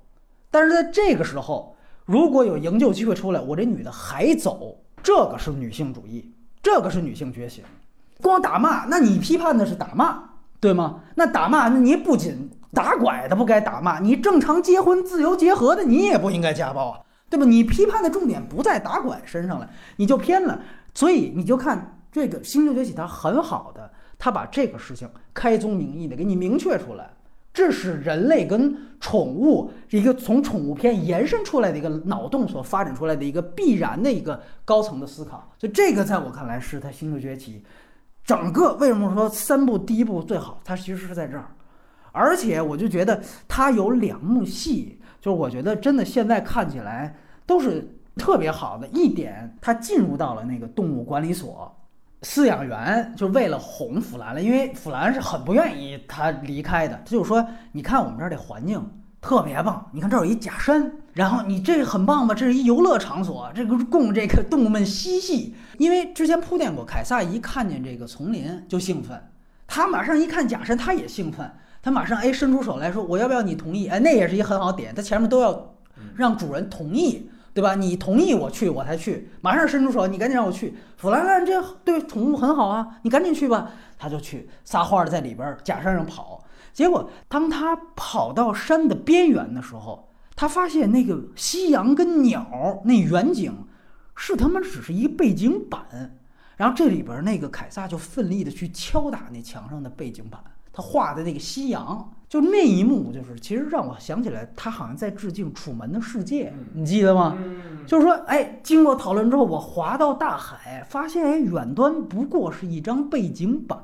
但是在这个时候，如果有营救机会出来，我这女的还走，这个是女性主义，这个是女性觉醒。光打骂，那你批判的是打骂，对吗？那打骂，那你不仅。打拐的不该打骂，你正常结婚自由结合的你也不应该家暴啊，对吧？你批判的重点不在打拐身上了，你就偏了。所以你就看这个《星球崛起》，它很好的，它把这个事情开宗明义的给你明确出来，这是人类跟宠物一个从宠物片延伸出来的一个脑洞所发展出来的一个必然的一个高层的思考。所以这个在我看来是它《星球崛起》整个为什么说三部第一部最好，它其实是在这儿。而且我就觉得它有两幕戏，就是我觉得真的现在看起来都是特别好的一点。它进入到了那个动物管理所，饲养员就为了哄弗兰了，因为弗兰是很不愿意他离开的。他就说：“你看我们这儿的环境特别棒。你看这儿有一假山，然后你这个很棒吧？这是一游乐场所，这个供这个动物们嬉戏。因为之前铺垫过，凯撒一看见这个丛林就兴奋，他马上一看假山他也兴奋，他马上哎伸出手来说我要不要你同意？哎，那也是一很好点，他前面都要让主人同意。对吧？你同意我去，我才去。马上伸出手，你赶紧让我去。弗兰兰，这对宠物很好啊，你赶紧去吧。他就去撒欢儿在里边假山上跑。结果当他跑到山的边缘的时候，他发现那个夕阳跟鸟那远景，是他妈只是一个背景板。然后这里边那个凯撒就奋力的去敲打那墙上的背景板。他画的那个夕阳，就那一幕，就是其实让我想起来，他好像在致敬《楚门的世界》，你记得吗？就是说，哎，经过讨论之后，我滑到大海，发现哎，远端不过是一张背景板，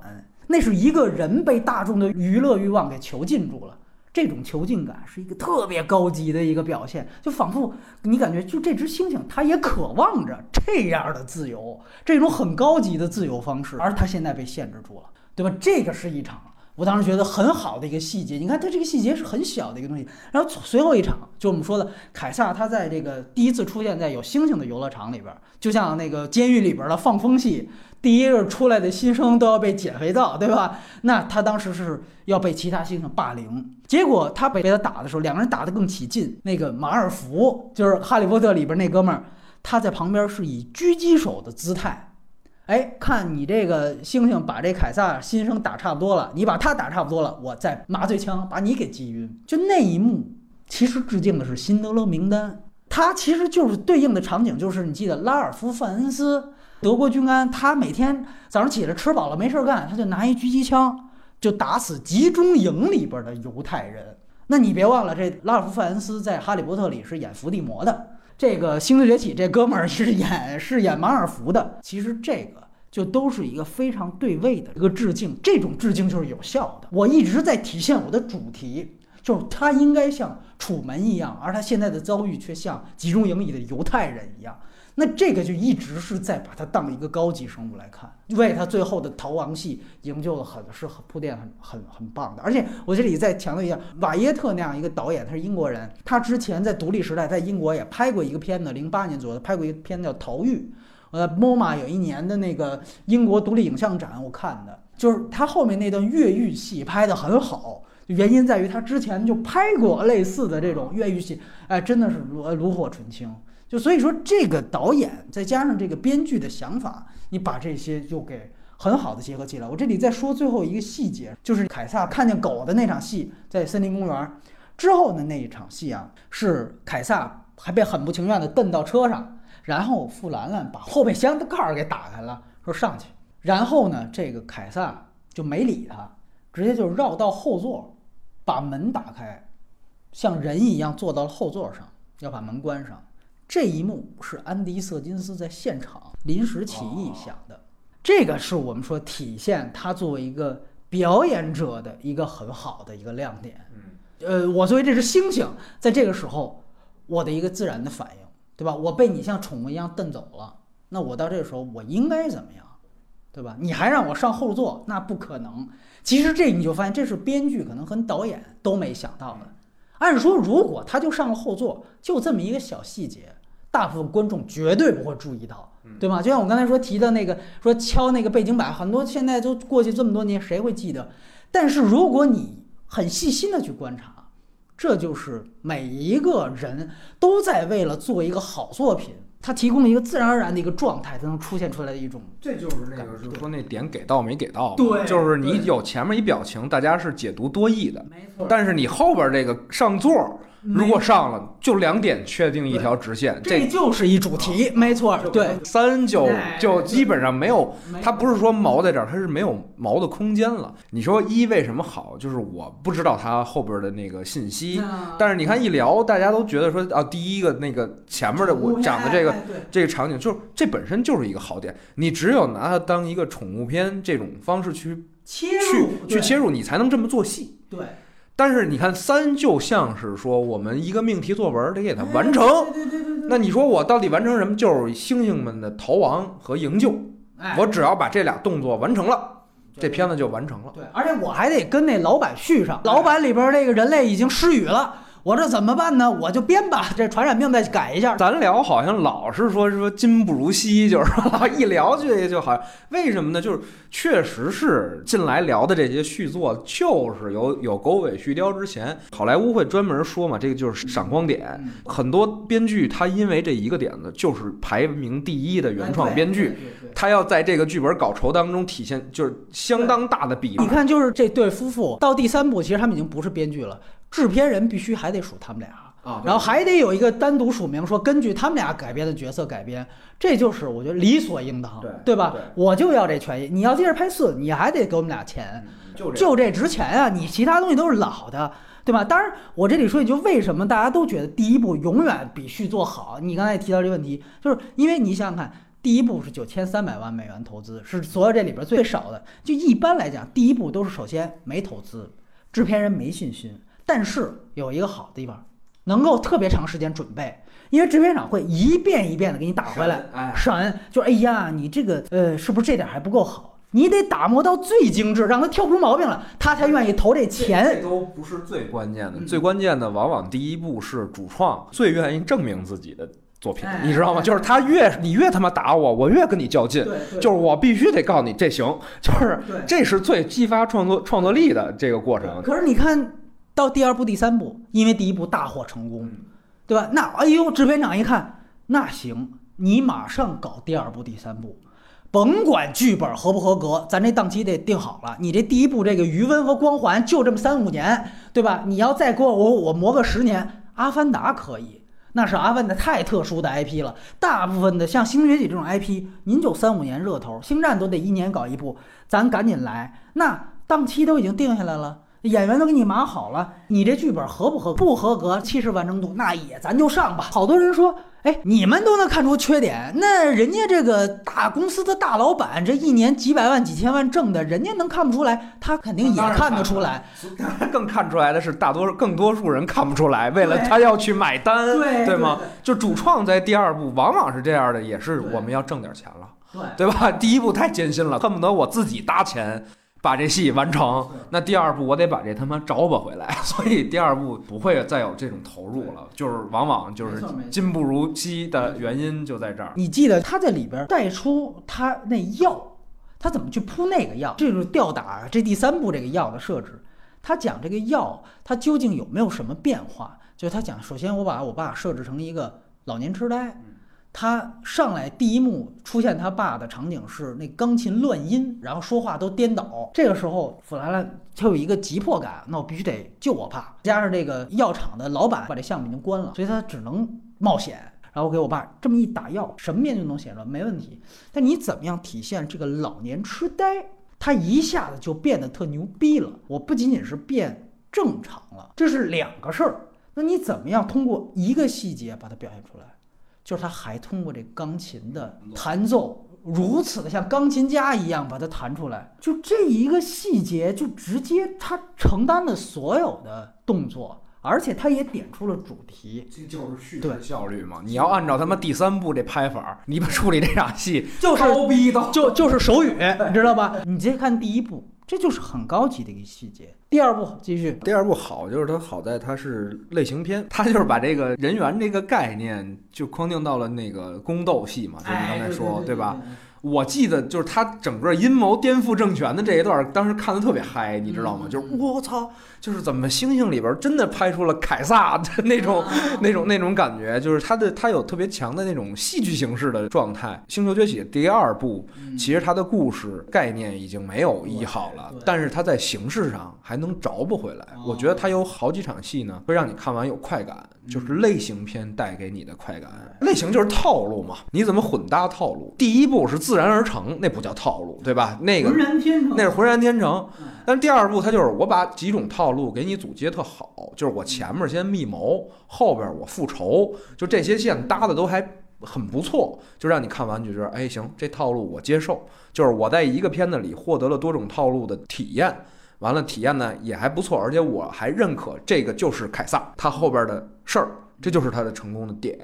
那是一个人被大众的娱乐欲望给囚禁住了。这种囚禁感是一个特别高级的一个表现，就仿佛你感觉，就这只猩猩，它也渴望着这样的自由，这种很高级的自由方式，而它现在被限制住了，对吧？这个是一场。我当时觉得很好的一个细节，你看它这个细节是很小的一个东西。然后随后一场，就我们说的凯撒，他在这个第一次出现在有星星的游乐场里边，就像那个监狱里边的放风戏，第一个出来的新生都要被捡肥皂，对吧？那他当时是要被其他猩猩霸凌，结果他被被他打的时候，两个人打得更起劲。那个马尔福就是《哈利波特》里边那哥们儿，他在旁边是以狙击手的姿态。哎，看你这个猩猩把这凯撒新生打差不多了，你把他打差不多了，我再麻醉枪把你给击晕。就那一幕，其实致敬的是《辛德勒名单》，他其实就是对应的场景，就是你记得拉尔夫·范恩斯，德国军官，他每天早上起来吃饱了没事干，他就拿一狙击枪就打死集中营里边的犹太人。那你别忘了，这拉尔夫·范恩斯在《哈利波特》里是演伏地魔的。这个《星之崛起》这哥们儿是演是演马尔福的，其实这个就都是一个非常对位的一个致敬，这种致敬就是有效的。我一直在体现我的主题，就是他应该像楚门一样，而他现在的遭遇却像集中营里的犹太人一样。那这个就一直是在把它当一个高级生物来看，为他最后的逃亡戏营救了很是很铺垫很很很棒的。而且我这里再强调一下，瓦耶特那样一个导演，他是英国人，他之前在独立时代在英国也拍过一个片子，零八年左右拍过一个片子叫《逃狱》。呃，MoMA 有一年的那个英国独立影像展，我看的就是他后面那段越狱戏拍得很好，原因在于他之前就拍过类似的这种越狱戏，哎，真的是炉炉火纯青。就所以说，这个导演再加上这个编剧的想法，你把这些就给很好的结合起来。我这里再说最后一个细节，就是凯撒看见狗的那场戏，在森林公园之后的那一场戏啊，是凯撒还被很不情愿的蹬到车上，然后富兰兰把后备箱的盖儿给打开了，说上去。然后呢，这个凯撒就没理他，直接就绕到后座，把门打开，像人一样坐到了后座上，要把门关上。这一幕是安迪·瑟金斯在现场临时起意想的，这个是我们说体现他作为一个表演者的一个很好的一个亮点。呃，我作为这只猩猩，在这个时候，我的一个自然的反应，对吧？我被你像宠物一样蹬走了，那我到这个时候我应该怎么样，对吧？你还让我上后座，那不可能。其实这你就发现，这是编剧可能和导演都没想到的。按说，如果他就上了后座，就这么一个小细节。大部分观众绝对不会注意到，对吗？就像我刚才说提的那个，说敲那个背景板，很多现在都过去这么多年，谁会记得？但是如果你很细心的去观察，这就是每一个人都在为了做一个好作品。它提供了一个自然而然的一个状态，才能出现出来的一种，这就是那个，就是说那点给到没给到，对，就是你有前面一表情，大家是解读多义的，没错。但是你后边这个上座，如果上了，就两点确定一条直线，这就是一主题，没错。对，三就就基本上没有，它不是说毛在这儿，它是没有毛的空间了。你说一为什么好？就是我不知道它后边的那个信息，但是你看一聊，大家都觉得说啊，第一个那个前面的我讲的这个。这个场景就是这本身就是一个好点，你只有拿它当一个宠物片这种方式去切入，去切入，你才能这么做戏。对。但是你看三就像是说我们一个命题作文得给它完成。那你说我到底完成什么？就是猩猩们的逃亡和营救。我只要把这俩动作完成了，这片子就完成了。对，而且我还得跟那老板续上。老板里边那个人类已经失语了。我这怎么办呢？我就编吧，[laughs] 这传染病再改一下。咱聊好像老是说说今不如昔，就是说 [laughs] 一聊这就好像为什么呢？就是确实是近来聊的这些续作，就是有有狗尾续貂之前，好莱坞会专门说嘛，这个就是闪光点。很多编剧他因为这一个点子，就是排名第一的原创编剧，他要在这个剧本稿酬当中体现就是相当大的比例。你看，就是这对夫妇到第三部，其实他们已经不是编剧了。制片人必须还得数他们俩啊，然后还得有一个单独署名说根据他们俩改编的角色改编，这就是我觉得理所应当，对对吧？我就要这权益，你要接着拍四，你还得给我们俩钱，就就这值钱啊！你其他东西都是老的，对吧？当然，我这里说一句，为什么大家都觉得第一部永远比续作好？你刚才提到这个问题，就是因为你想想看，第一部是九千三百万美元投资，是所有这里边最少的。就一般来讲，第一部都是首先没投资，制片人没信心。但是有一个好的地方，能够特别长时间准备，因为制片厂会一遍一遍的给你打回来，审，就哎呀，你这个呃是不是这点还不够好？你得打磨到最精致，让他挑不出毛病来，他才愿意投这钱。这都不是最关键的，最关键的往往第一步是主创最愿意证明自己的作品，你知道吗？就是他越你越他妈打我，我越跟你较劲，就是我必须得告诉你这行，就是这是最激发创作创作力的这个过程。可是你看。到第二部、第三部，因为第一部大获成功，对吧？那哎呦，制片长一看，那行，你马上搞第二部、第三部，甭管剧本合不合格，咱这档期得定好了。你这第一部这个余温和光环就这么三五年，对吧？你要再给我我我磨个十年，阿凡达可以，那是阿凡达太特殊的 IP 了。大部分的像《星崛起》这种 IP，您就三五年热头，《星战》都得一年搞一部，咱赶紧来。那档期都已经定下来了。演员都给你码好了，你这剧本合不合？不合格，七十完成度，那也咱就上吧。好多人说，哎，你们都能看出缺点，那人家这个大公司的大老板，这一年几百万、几千万挣的，人家能看不出来？他肯定也看得出来。更看出来的是，大多数更多数人看不出来，为了他要去买单，对对吗？就主创在第二部往往是这样的，也是我们要挣点钱了，对对吧？第一部太艰辛了，恨不得我自己搭钱。把这戏完成，那第二部我得把这他妈找吧回来，[laughs] 所以第二部不会再有这种投入了，就是往往就是今不如昔的原因就在这儿。你记得他在里边带出他那药，他怎么去铺那个药？这就是吊打这第三部这个药的设置。他讲这个药，它究竟有没有什么变化？就是他讲，首先我把我爸设置成一个老年痴呆。他上来第一幕出现他爸的场景是那钢琴乱音，然后说话都颠倒。这个时候，弗兰兰他有一个急迫感，那我必须得救我爸。加上这个药厂的老板把这项目已经关了，所以他只能冒险，然后给我爸这么一打药，什么面就能写出来，没问题。但你怎么样体现这个老年痴呆？他一下子就变得特牛逼了。我不仅仅是变正常了，这是两个事儿。那你怎么样通过一个细节把它表现出来？就是他还通过这钢琴的弹奏，如此的像钢琴家一样把它弹出来，就这一个细节，就直接他承担了所有的动作，而且他也点出了主题，这就是叙事效率嘛。你要按照他妈第三部这拍法，你们处理这场戏就是高逼到，就就是手语，你知道吧？你直接看第一部。这就是很高级的一个细节。第二部继续，第二部好就是它好在它是类型片，它就是把这个人员这个概念就框定到了那个宫斗戏嘛，就你刚才说对吧？我记得就是他整个阴谋颠覆政权的这一段，当时看的特别嗨，你知道吗？就是我操，就是怎么星星里边真的拍出了凯撒的那种、[laughs] 那种、那种感觉，就是他的他有特别强的那种戏剧形式的状态。《星球崛起》第二部其实它的故事概念已经没有一好了，但是它在形式上还能着不回来。我觉得它有好几场戏呢，会让你看完有快感。就是类型片带给你的快感，类型就是套路嘛，你怎么混搭套路？第一部是自然而成，那不叫套路，对吧？那个浑然天成那是浑然天成。但是第二步它就是我把几种套路给你组接特好，就是我前面先密谋，后边我复仇，就这些线搭的都还很不错，就让你看完就觉得哎行，这套路我接受。就是我在一个片子里获得了多种套路的体验。完了，体验呢也还不错，而且我还认可这个就是凯撒，他后边的事儿这就是它的成功的点。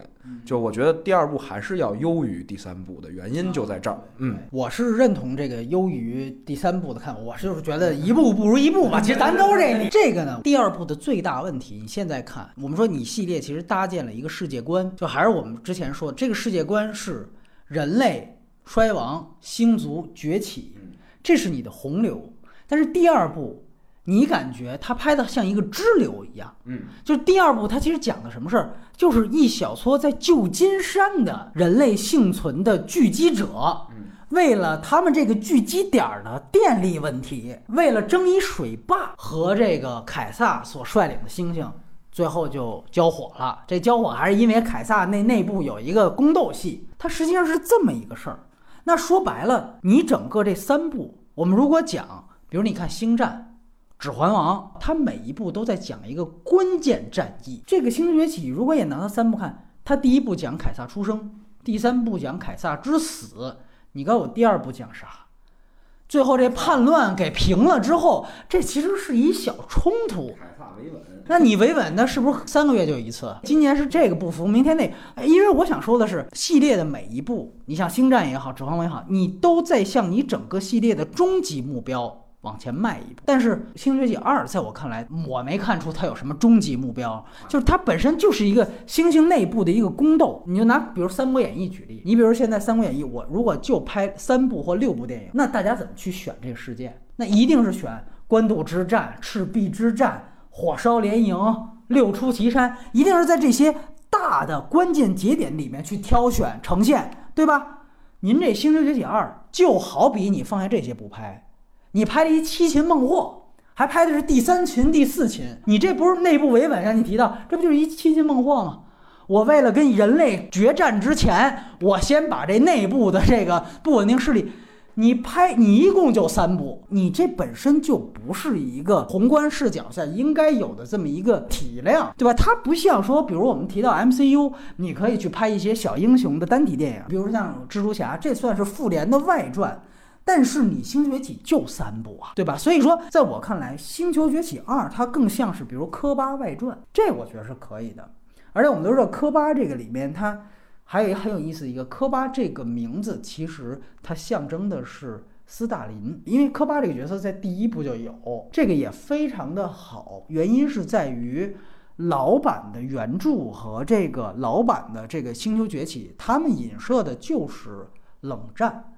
就我觉得第二部还是要优于第三部的原因就在这儿。嗯，我是认同这个优于第三部的看法，我就是觉得一步不如一步吧。其实咱都这理。[laughs] 这个呢，第二部的最大问题，你现在看，我们说你系列其实搭建了一个世界观，就还是我们之前说，这个世界观是人类衰亡、星族崛起，这是你的洪流。但是第二部，你感觉他拍的像一个支流一样，嗯，就是第二部他其实讲的什么事儿，就是一小撮在旧金山的人类幸存的聚集者，为了他们这个聚集点的电力问题，为了争一水坝和这个凯撒所率领的猩猩，最后就交火了。这交火还是因为凯撒那内部有一个宫斗戏，它实际上是这么一个事儿。那说白了，你整个这三部，我们如果讲。比如你看《星战》《指环王》，它每一部都在讲一个关键战役。这个《星球崛起》如果也拿它三部看，它第一部讲凯撒出生，第三部讲凯撒之死。你告诉我第二部讲啥？最后这叛乱给平了之后，这其实是一小冲突。凯撒维稳，那你维稳，那是不是三个月就一次？今年是这个不服，明天那。因为我想说的是，系列的每一步，你像《星战》也好，《指环王》也好，你都在向你整个系列的终极目标。往前迈一步，但是《星球崛起二》在我看来，我没看出它有什么终极目标，就是它本身就是一个星星内部的一个宫斗。你就拿比如《三国演义》举例，你比如现在《三国演义》，我如果就拍三部或六部电影，那大家怎么去选这个事件？那一定是选官渡之战、赤壁之战、火烧连营、六出祁山，一定是在这些大的关键节点里面去挑选呈现，对吧？您这《星球崛起二》就好比你放下这些不拍。你拍了一七擒孟获，还拍的是第三擒、第四擒，你这不是内部维稳？让你提到，这不就是一七擒孟获吗？我为了跟人类决战之前，我先把这内部的这个不稳定势力，你拍，你一共就三部，你这本身就不是一个宏观视角下应该有的这么一个体量，对吧？它不像说，比如我们提到 MCU，你可以去拍一些小英雄的单体电影，比如像蜘蛛侠，这算是复联的外传。但是你《星球崛起》就三部啊，对吧？所以说，在我看来，《星球崛起二》它更像是比如科巴外传，这我觉得是可以的。而且我们都知道，科巴这个里面它还有一个很有意思的一个，科巴这个名字其实它象征的是斯大林，因为科巴这个角色在第一部就有，这个也非常的好。原因是在于老版的原著和这个老版的这个《星球崛起》，他们影射的就是冷战。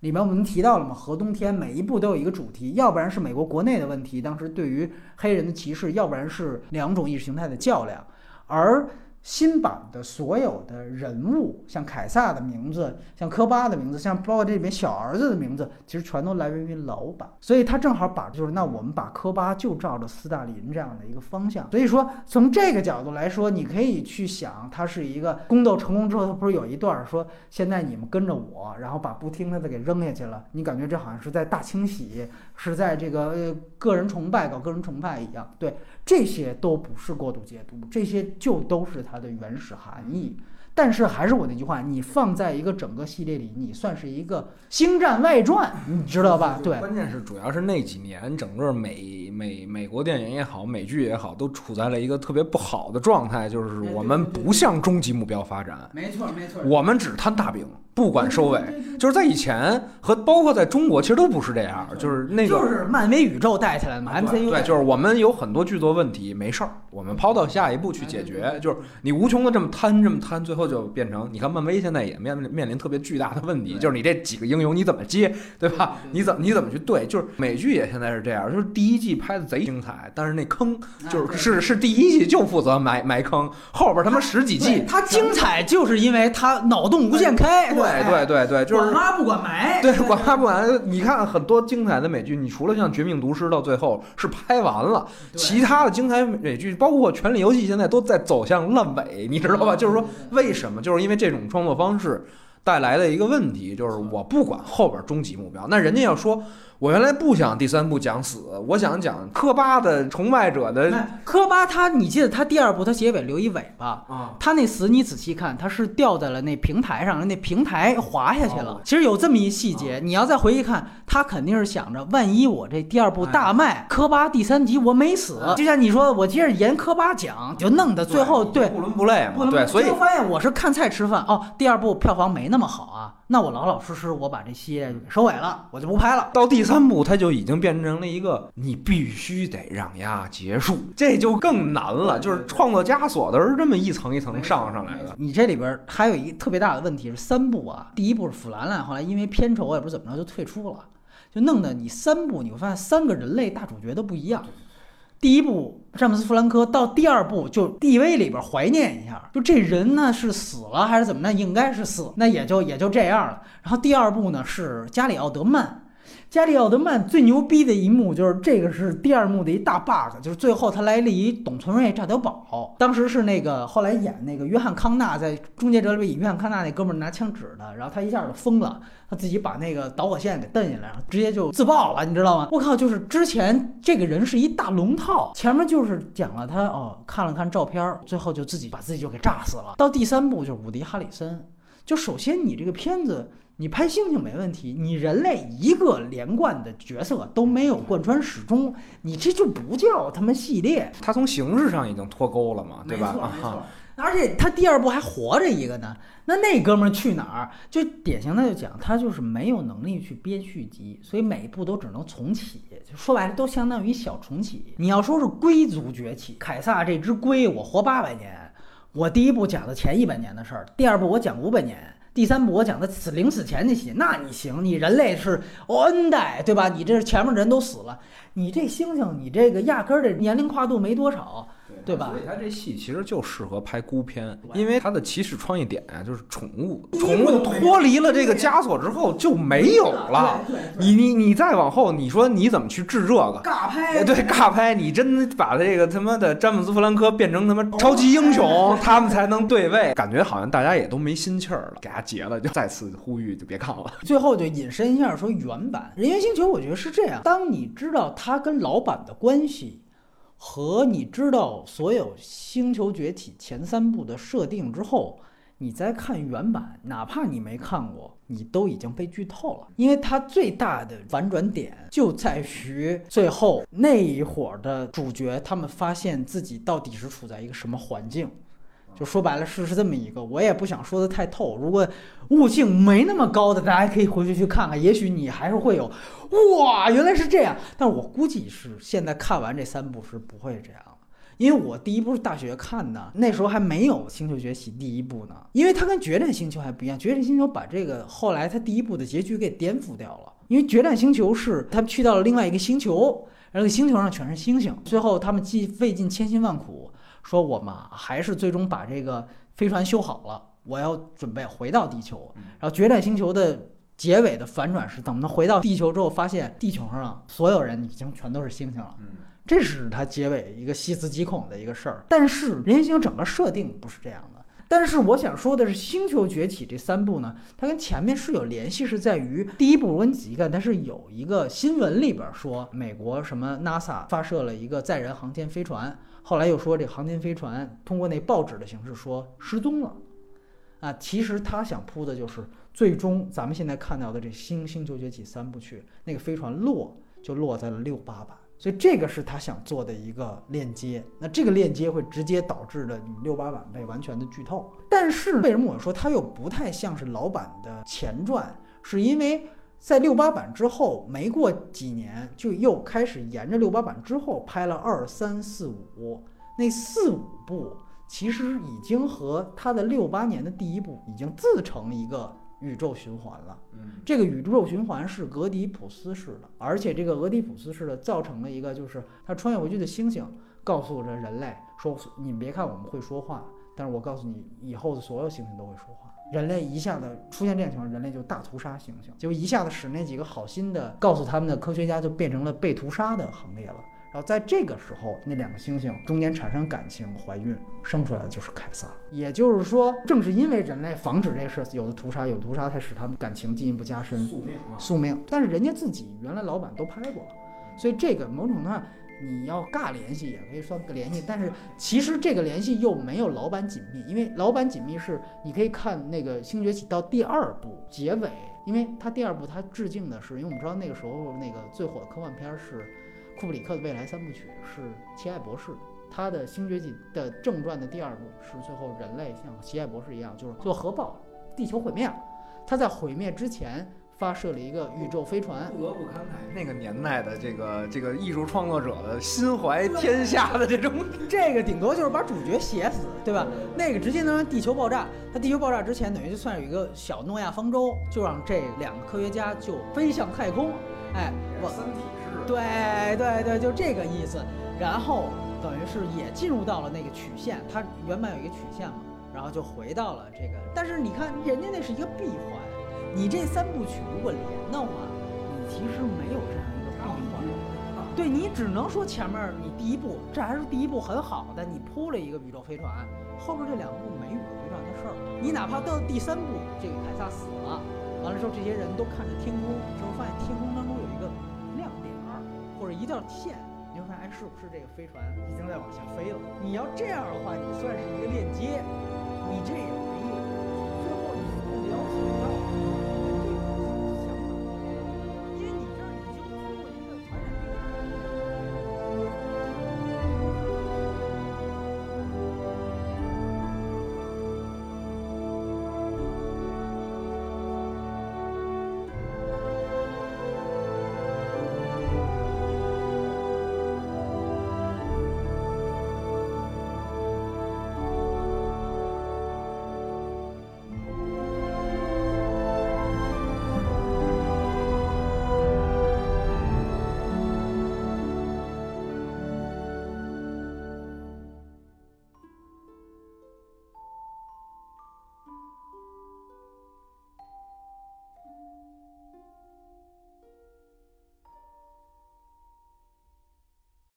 里面我们提到了嘛，核冬天每一步都有一个主题，要不然是美国国内的问题，当时对于黑人的歧视，要不然是两种意识形态的较量，而。新版的所有的人物，像凯撒的名字，像科巴的名字，像包括这里面小儿子的名字，其实全都来源于老版，所以他正好把就是那我们把科巴就照着斯大林这样的一个方向，所以说从这个角度来说，你可以去想，他是一个宫斗成功之后，他不是有一段说现在你们跟着我，然后把不听他的给扔下去了，你感觉这好像是在大清洗，是在这个个人崇拜搞个人崇拜一样，对。这些都不是过度解读，这些就都是它的原始含义。但是还是我那句话，你放在一个整个系列里，你算是一个星战外传，你知道吧？对，关键是主要是那几年，整个美美美国电影也好，美剧也好，都处在了一个特别不好的状态，就是我们不向终极目标发展。没错，没错，我们只贪大饼。不管收尾，就是在以前和包括在中国，其实都不是这样，就是那个就是漫威宇宙带起来的嘛，MCU 对，就是我们有很多剧作问题，没事儿，我们抛到下一步去解决。就是你无穷的这么摊，这么摊，最后就变成你看漫威现在也面面临特别巨大的问题，就是你这几个英雄你怎么接，对吧？你怎么你怎么去对？就是美剧也现在是这样，就是第一季拍的贼精彩，但是那坑就是是是第一季就负责埋埋坑，后边他妈十几季它精彩就是因为它脑洞无限开。对对对对对，就是管妈不管埋。对，管妈不管。你看很多精彩的美剧，你除了像《绝命毒师》到最后是拍完了，其他的精彩美剧，包括《权力游戏》，现在都在走向烂尾，你知道吧？就是说为什么？就是因为这种创作方式。带来的一个问题，就是我不管后边终极目标，那人家要说。我原来不想第三部讲死，我想讲科巴的崇拜者的。科巴他，你记得他第二部他结尾留一尾巴啊？他那死你仔细看，他是掉在了那平台上，那平台滑下去了。其实有这么一细节，你要再回去看，他肯定是想着，万一我这第二部大卖，科巴第三集我没死，就像你说，我接着沿科巴讲，就弄得最后对不伦不类嘛。对，所以发现我是看菜吃饭哦。第二部票房没那么好啊。那我老老实实，我把这系列收尾了，我就不拍了。到第三部，它就已经变成了一个你必须得让呀结束，这就更难了。就是创作枷锁都是这么一层一层上上来的。你这里边还有一特别大的问题是三部啊，第一部是弗兰兰，后来因为片酬也不知怎么着就退出了，就弄得你三部你会发现三个人类大主角都不一样。第一部詹姆斯·弗兰科到第二部就 D.V 里边怀念一下，就这人呢是死了还是怎么的？应该是死，那也就也就这样了。然后第二部呢是加里奥德曼。加里奥德曼最牛逼的一幕就是这个是第二幕的一大 bug，就是最后他来了一董存瑞炸碉堡。当时是那个后来演那个约翰康纳在《终结者》里边演约翰康纳那哥们儿拿枪指的，然后他一下就疯了，他自己把那个导火线给蹬下来，然后直接就自爆了，你知道吗？我靠，就是之前这个人是一大龙套，前面就是讲了他哦看了看照片，最后就自己把自己就给炸死了。到第三部就是伍迪·哈里森，就首先你这个片子。你拍猩猩没问题，你人类一个连贯的角色都没有贯穿始终，你这就不叫他妈系列。它从形式上已经脱钩了嘛，对吧？没错，而且他第二部还活着一个呢。那那哥们儿去哪儿？就典型的就讲他就是没有能力去编续集，所以每一部都只能重启。就说白了，都相当于小重启。你要说是龟族崛起，凯撒这只龟，我活八百年，我第一部讲的前一百年的事儿，第二部我讲五百年。第三部我讲的死临死前那些，那你行，你人类是 N 代，对吧？你这前面人都死了，你这猩猩，你这个压根儿的年龄跨度没多少。对吧？所以他这戏其实就适合拍孤片，因为他的起始创意点呀，就是宠物，宠物脱离了这个枷锁之后就没有了。你你你再往后，你说你怎么去治这个？尬拍，对，尬拍，你真把这个他妈的詹姆斯·弗兰科变成他妈超级英雄，[laughs] 他们才能对位。感觉好像大家也都没心气儿了，给他结了，就再次呼吁就别看了。最后就引申一下说原版《人猿星球》，我觉得是这样：当你知道他跟老版的关系。和你知道所有《星球崛起》前三部的设定之后，你再看原版，哪怕你没看过，你都已经被剧透了。因为它最大的反转点就在于最后那一伙的主角，他们发现自己到底是处在一个什么环境。就说白了是是这么一个，我也不想说的太透。如果悟性没那么高的，大家可以回去去看看，也许你还是会有哇，原来是这样。但我估计是现在看完这三部是不会这样，因为我第一部是大学看的，那时候还没有《星球崛起》第一部呢。因为它跟《决战星球》还不一样，《决战星球》把这个后来它第一部的结局给颠覆掉了。因为《决战星球》是他们去到了另外一个星球，然后星球上全是星星，最后他们既费尽千辛万苦。说我们还是最终把这个飞船修好了，我要准备回到地球。然后决战星球的结尾的反转是，等他回到地球之后，发现地球上所有人已经全都是星星了。这是他结尾一个细思极恐的一个事儿。但是人星整个设定不是这样的。但是我想说的是，《星球崛起》这三部呢，它跟前面是有联系，是在于第一部我跟你仔细看，它是有一个新闻里边说，美国什么 NASA 发射了一个载人航天飞船。后来又说这航天飞船通过那报纸的形式说失踪了，啊，其实他想铺的就是最终咱们现在看到的这《星星球崛起》三部曲，那个飞船落就落在了六八版，所以这个是他想做的一个链接。那这个链接会直接导致的你六八版被完全的剧透。但是为什么我说它又不太像是老版的前传？是因为。在六八版之后，没过几年，就又开始沿着六八版之后拍了二三四五。那四五部其实已经和他的六八年的第一部已经自成一个宇宙循环了。嗯，这个宇宙循环是俄狄浦斯式的，而且这个俄狄浦斯式的造成了一个，就是他穿越回去的星星告诉着人类说：“你们别看我们会说话，但是我告诉你，以后的所有星星都会说话。”人类一下子出现这种情况，人类就大屠杀猩猩，就一下子使那几个好心的告诉他们的科学家就变成了被屠杀的行列了。然然后在这个时候，那两个星星中间产生感情、怀孕，生出来的就是凯撒。也就是说，正是因为人类防止这事，有的屠杀，有的屠杀，才使他们感情进一步加深。宿命啊！宿命。但是人家自己原来老板都拍过了，所以这个某种程度上你要尬联系也可以算个联系，但是其实这个联系又没有老版紧密，因为老版紧密是你可以看那个《星崛起》到第二部结尾，因为它第二部它致敬的是，因为我们知道那个时候那个最火的科幻片是库布里克的未来三部曲是奇爱博士。他的《星崛起》的正传的第二部是最后人类像奇爱博士一样，就是做核爆，地球毁灭了。他在毁灭之前发射了一个宇宙飞船，不得不感慨那个年代的这个这个艺术创作者的心怀天下的这种，[laughs] 这个顶多就是把主角写死，对吧？那个直接能让地球爆炸。它地球爆炸之前，等于就算有一个小诺亚方舟，就让这两个科学家就飞向太空。哎，我三体式，对对对，就这个意思。然后等于是也进入到了那个曲线，它原本有一个曲线嘛，然后就回到了这个。但是你看，人家那是一个闭环，你这三部曲如果连的话，你其实没有这样一个闭环。对你只能说前面你第一部，这还是第一部很好的，你铺了一个宇宙飞船，后边这两部没宇宙飞船的事儿。你哪怕到第三部，这个凯撒死了，完了之后这些人都看着天空，之后发现天空当中有一个亮点儿或者一道线。你会发现，哎，是不是这个飞船已经在往下飞了？你要这样的话，你算是一个链接，你这也没有，最后你了解到。